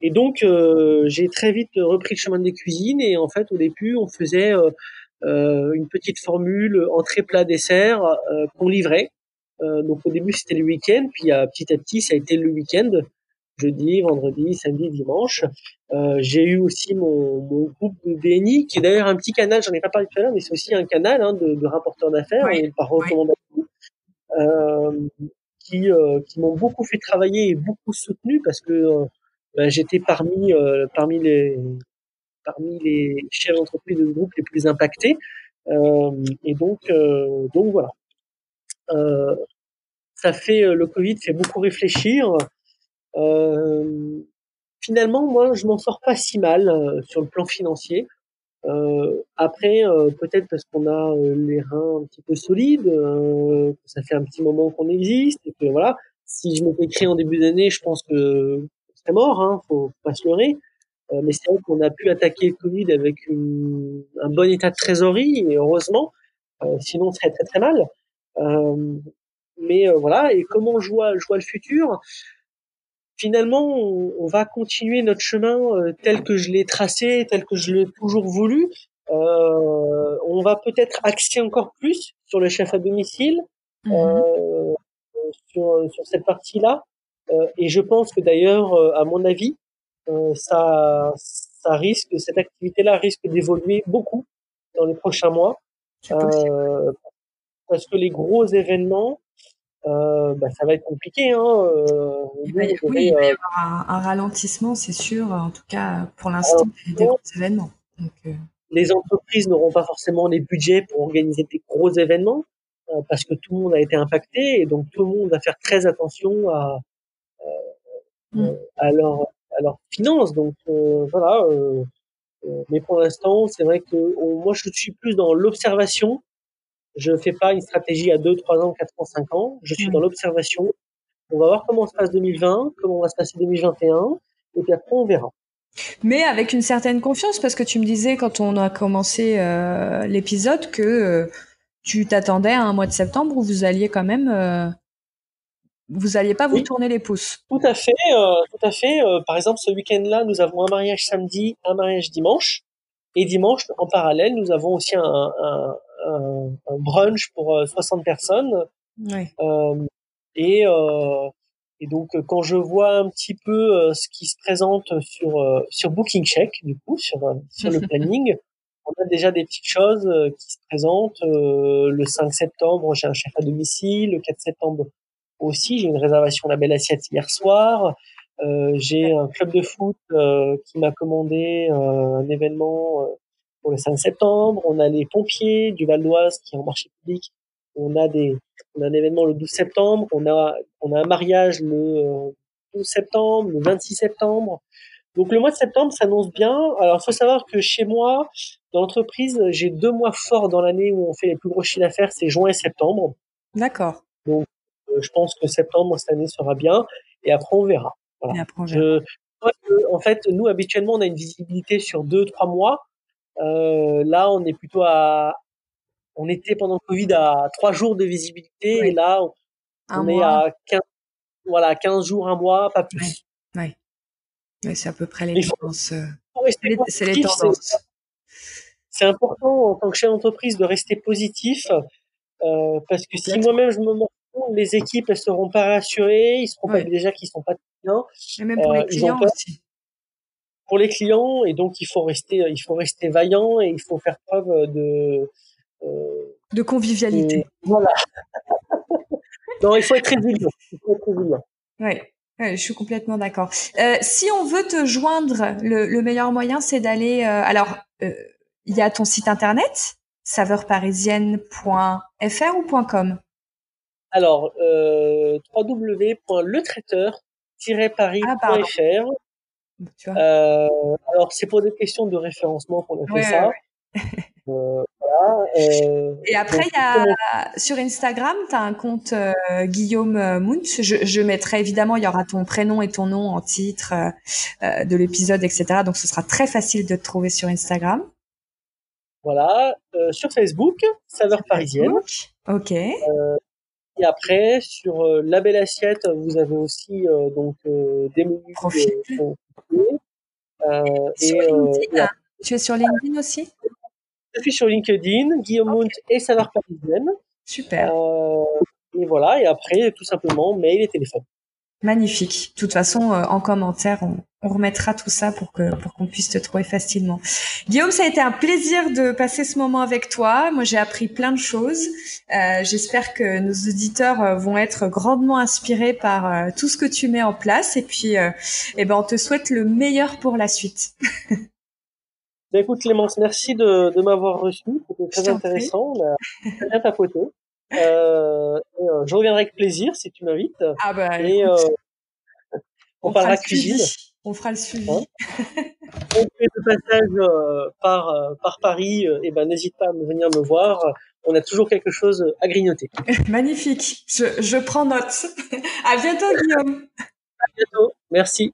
et donc euh, j'ai très vite repris le chemin des cuisines et en fait au début on faisait euh, une petite formule entrée plat dessert qu'on livrait. Donc au début c'était le week-end, puis petit à petit ça a été le week-end jeudi, vendredi, samedi, dimanche. Euh, j'ai eu aussi mon, mon, groupe de DNI, qui est d'ailleurs un petit canal, j'en ai pas parlé tout à l'heure, mais c'est aussi un canal hein, de, de, rapporteurs d'affaires et par recommandation, euh, qui, euh, qui m'ont beaucoup fait travailler et beaucoup soutenu parce que euh, ben, j'étais parmi euh, parmi les parmi les chefs d'entreprise de groupe les plus impactés. et donc donc voilà. ça fait le Covid fait beaucoup réfléchir. Euh, finalement, moi, je m'en sors pas si mal euh, sur le plan financier. Euh, après, peut-être parce qu'on a les reins un petit peu solides, que ça fait un petit moment qu'on existe, et que voilà, si je m'étais créé en début d'année, je pense que c'est mort, hein, faut, pas se leurrer. mais c'est vrai qu'on a pu attaquer le Covid avec une, un bon état de trésorerie, et heureusement, sinon on serait très très mal. mais voilà, et comment je vois, je vois le futur? Finalement, on, va continuer notre chemin euh, tel que je l'ai tracé, tel que je l'ai toujours voulu. Euh, on va peut-être axer encore plus sur le chef à domicile, mhm. euh, sur, sur, cette partie-là. Euh, et je pense que d'ailleurs, euh, à mon avis, ça, ça risque, cette activité-là risque d'évoluer beaucoup dans les prochains mois, parce que les gros événements euh, bah, ça va être compliqué. Hein, euh, va y, oui, il va y euh, avoir un, ralentissement, c'est sûr, en tout cas pour l'instant, des gros événements. Donc, euh... Les entreprises n'auront pas forcément les budgets pour organiser des gros événements parce que tout le monde a été impacté et donc tout le monde va faire très attention à, mm. à, leur, à leurs finances. Donc voilà. mais pour l'instant, c'est vrai que moi, je suis plus dans l'observation je ne fais pas une stratégie à 2, 3 ans, 4 ans, 5 ans. Je suis dans l'observation. On va voir comment se passe 2020, comment va se passer 2021, et puis après on verra. Mais avec une certaine confiance, parce que tu me disais quand on a commencé euh, l'épisode que euh, tu t'attendais à un mois de septembre où vous alliez quand même, euh, vous alliez pas vous tourner les pouces. Tout à fait, tout à fait. par exemple, ce week-end-là, nous avons un mariage samedi, un mariage dimanche, et dimanche, en parallèle, nous avons aussi un, un, un, un brunch pour 60 euh, personnes. Ouais. Euh, et, euh, et donc quand je vois un petit peu ce qui se présente sur sur Booking Check, du coup sur sur le [laughs] planning, on a déjà des petites choses qui se présentent. le 5 septembre, j'ai un chef à domicile. Le 4 septembre aussi, j'ai une réservation à la Belle Assiette hier soir. Euh, j'ai un club de foot euh, qui m'a commandé euh, un événement pour le 5 septembre. On a les pompiers du Val d'Oise qui est en marché public. On a des, on a un événement le 12 septembre. On a, on a un mariage le 12 septembre, le 26 septembre. Donc le mois de septembre s'annonce bien. Alors il faut savoir que chez moi, dans l'entreprise, j'ai deux mois forts dans l'année où on fait les plus gros chiffres d'affaires, c'est juin et septembre. D'accord. Donc je pense que septembre cette année sera bien et après on verra. Je, en fait, nous habituellement, on a une visibilité sur deux, trois mois. Euh, là, on est plutôt à, on était pendant le Covid à trois jours de visibilité et là, on, est à 15, voilà, 15 jours, un mois, pas plus. Ouais. c'est à peu près les tendances. Euh, c'est les tendances. C'est important en tant que chef d'entreprise de rester positif euh, parce que si moi-même je me les équipes elles seront pas rassurées, ils seront pas déjà qu'ils sont pas bien. Et même pour les clients aussi. Pour les clients et donc il faut rester il faut rester vaillant et il faut faire preuve de euh, de convivialité. voilà. [laughs] non, il faut être résilient. Il faut être résilient. Oui. je suis complètement d'accord. Euh, si on veut te joindre, le, le meilleur moyen, c'est d'aller. Euh, alors, il y a ton site internet, saveurparisienne.fr ou .com? Alors, www.letraiteur-paris.fr. Ah, euh, alors, c'est pour des questions de référencement qu'on a fait ça. [laughs] Euh, voilà, euh, Et après, il y a, sur Instagram, tu as un compte Guillaume Munt. Je, je, mettrai évidemment, il y aura ton prénom et ton nom en titre de l'épisode, etc. Donc, ce sera très facile de te trouver sur Instagram. Voilà. sur Facebook, Saveur Parisienne. Ok. Et après, sur euh, la belle assiette, vous avez aussi euh, donc euh, des menus. Profil. et, tu es sur LinkedIn aussi? Je suis sur LinkedIn, Guillaume okay. et Saveur Parisienne. Super. et voilà, et après, tout simplement, mail et téléphone. Magnifique. De toute façon, euh, en commentaire, on, remettra tout ça pour que pour qu'on puisse te trouver facilement. Guillaume, ça a été un plaisir de passer ce moment avec toi. Moi, j'ai appris plein de choses. Euh, J'espère que nos auditeurs euh, vont être grandement inspirés par euh, tout ce que tu mets en place. Et puis, eh ben, on te souhaite le meilleur pour la suite. [laughs] Ben, écoute Clémence, merci de, de m'avoir reçu. C'était très intéressant. On a bien euh, je reviendrai avec plaisir si tu m'invites. Ah bah, et, on, on parlera cuisine. On fera le suivi. Hein on fait le passage euh, par par Paris, et ben n'hésite pas à venir me voir. On a toujours quelque chose à grignoter. [laughs] Magnifique. Je, je prends note. [laughs] à bientôt Guillaume. À bientôt. Merci.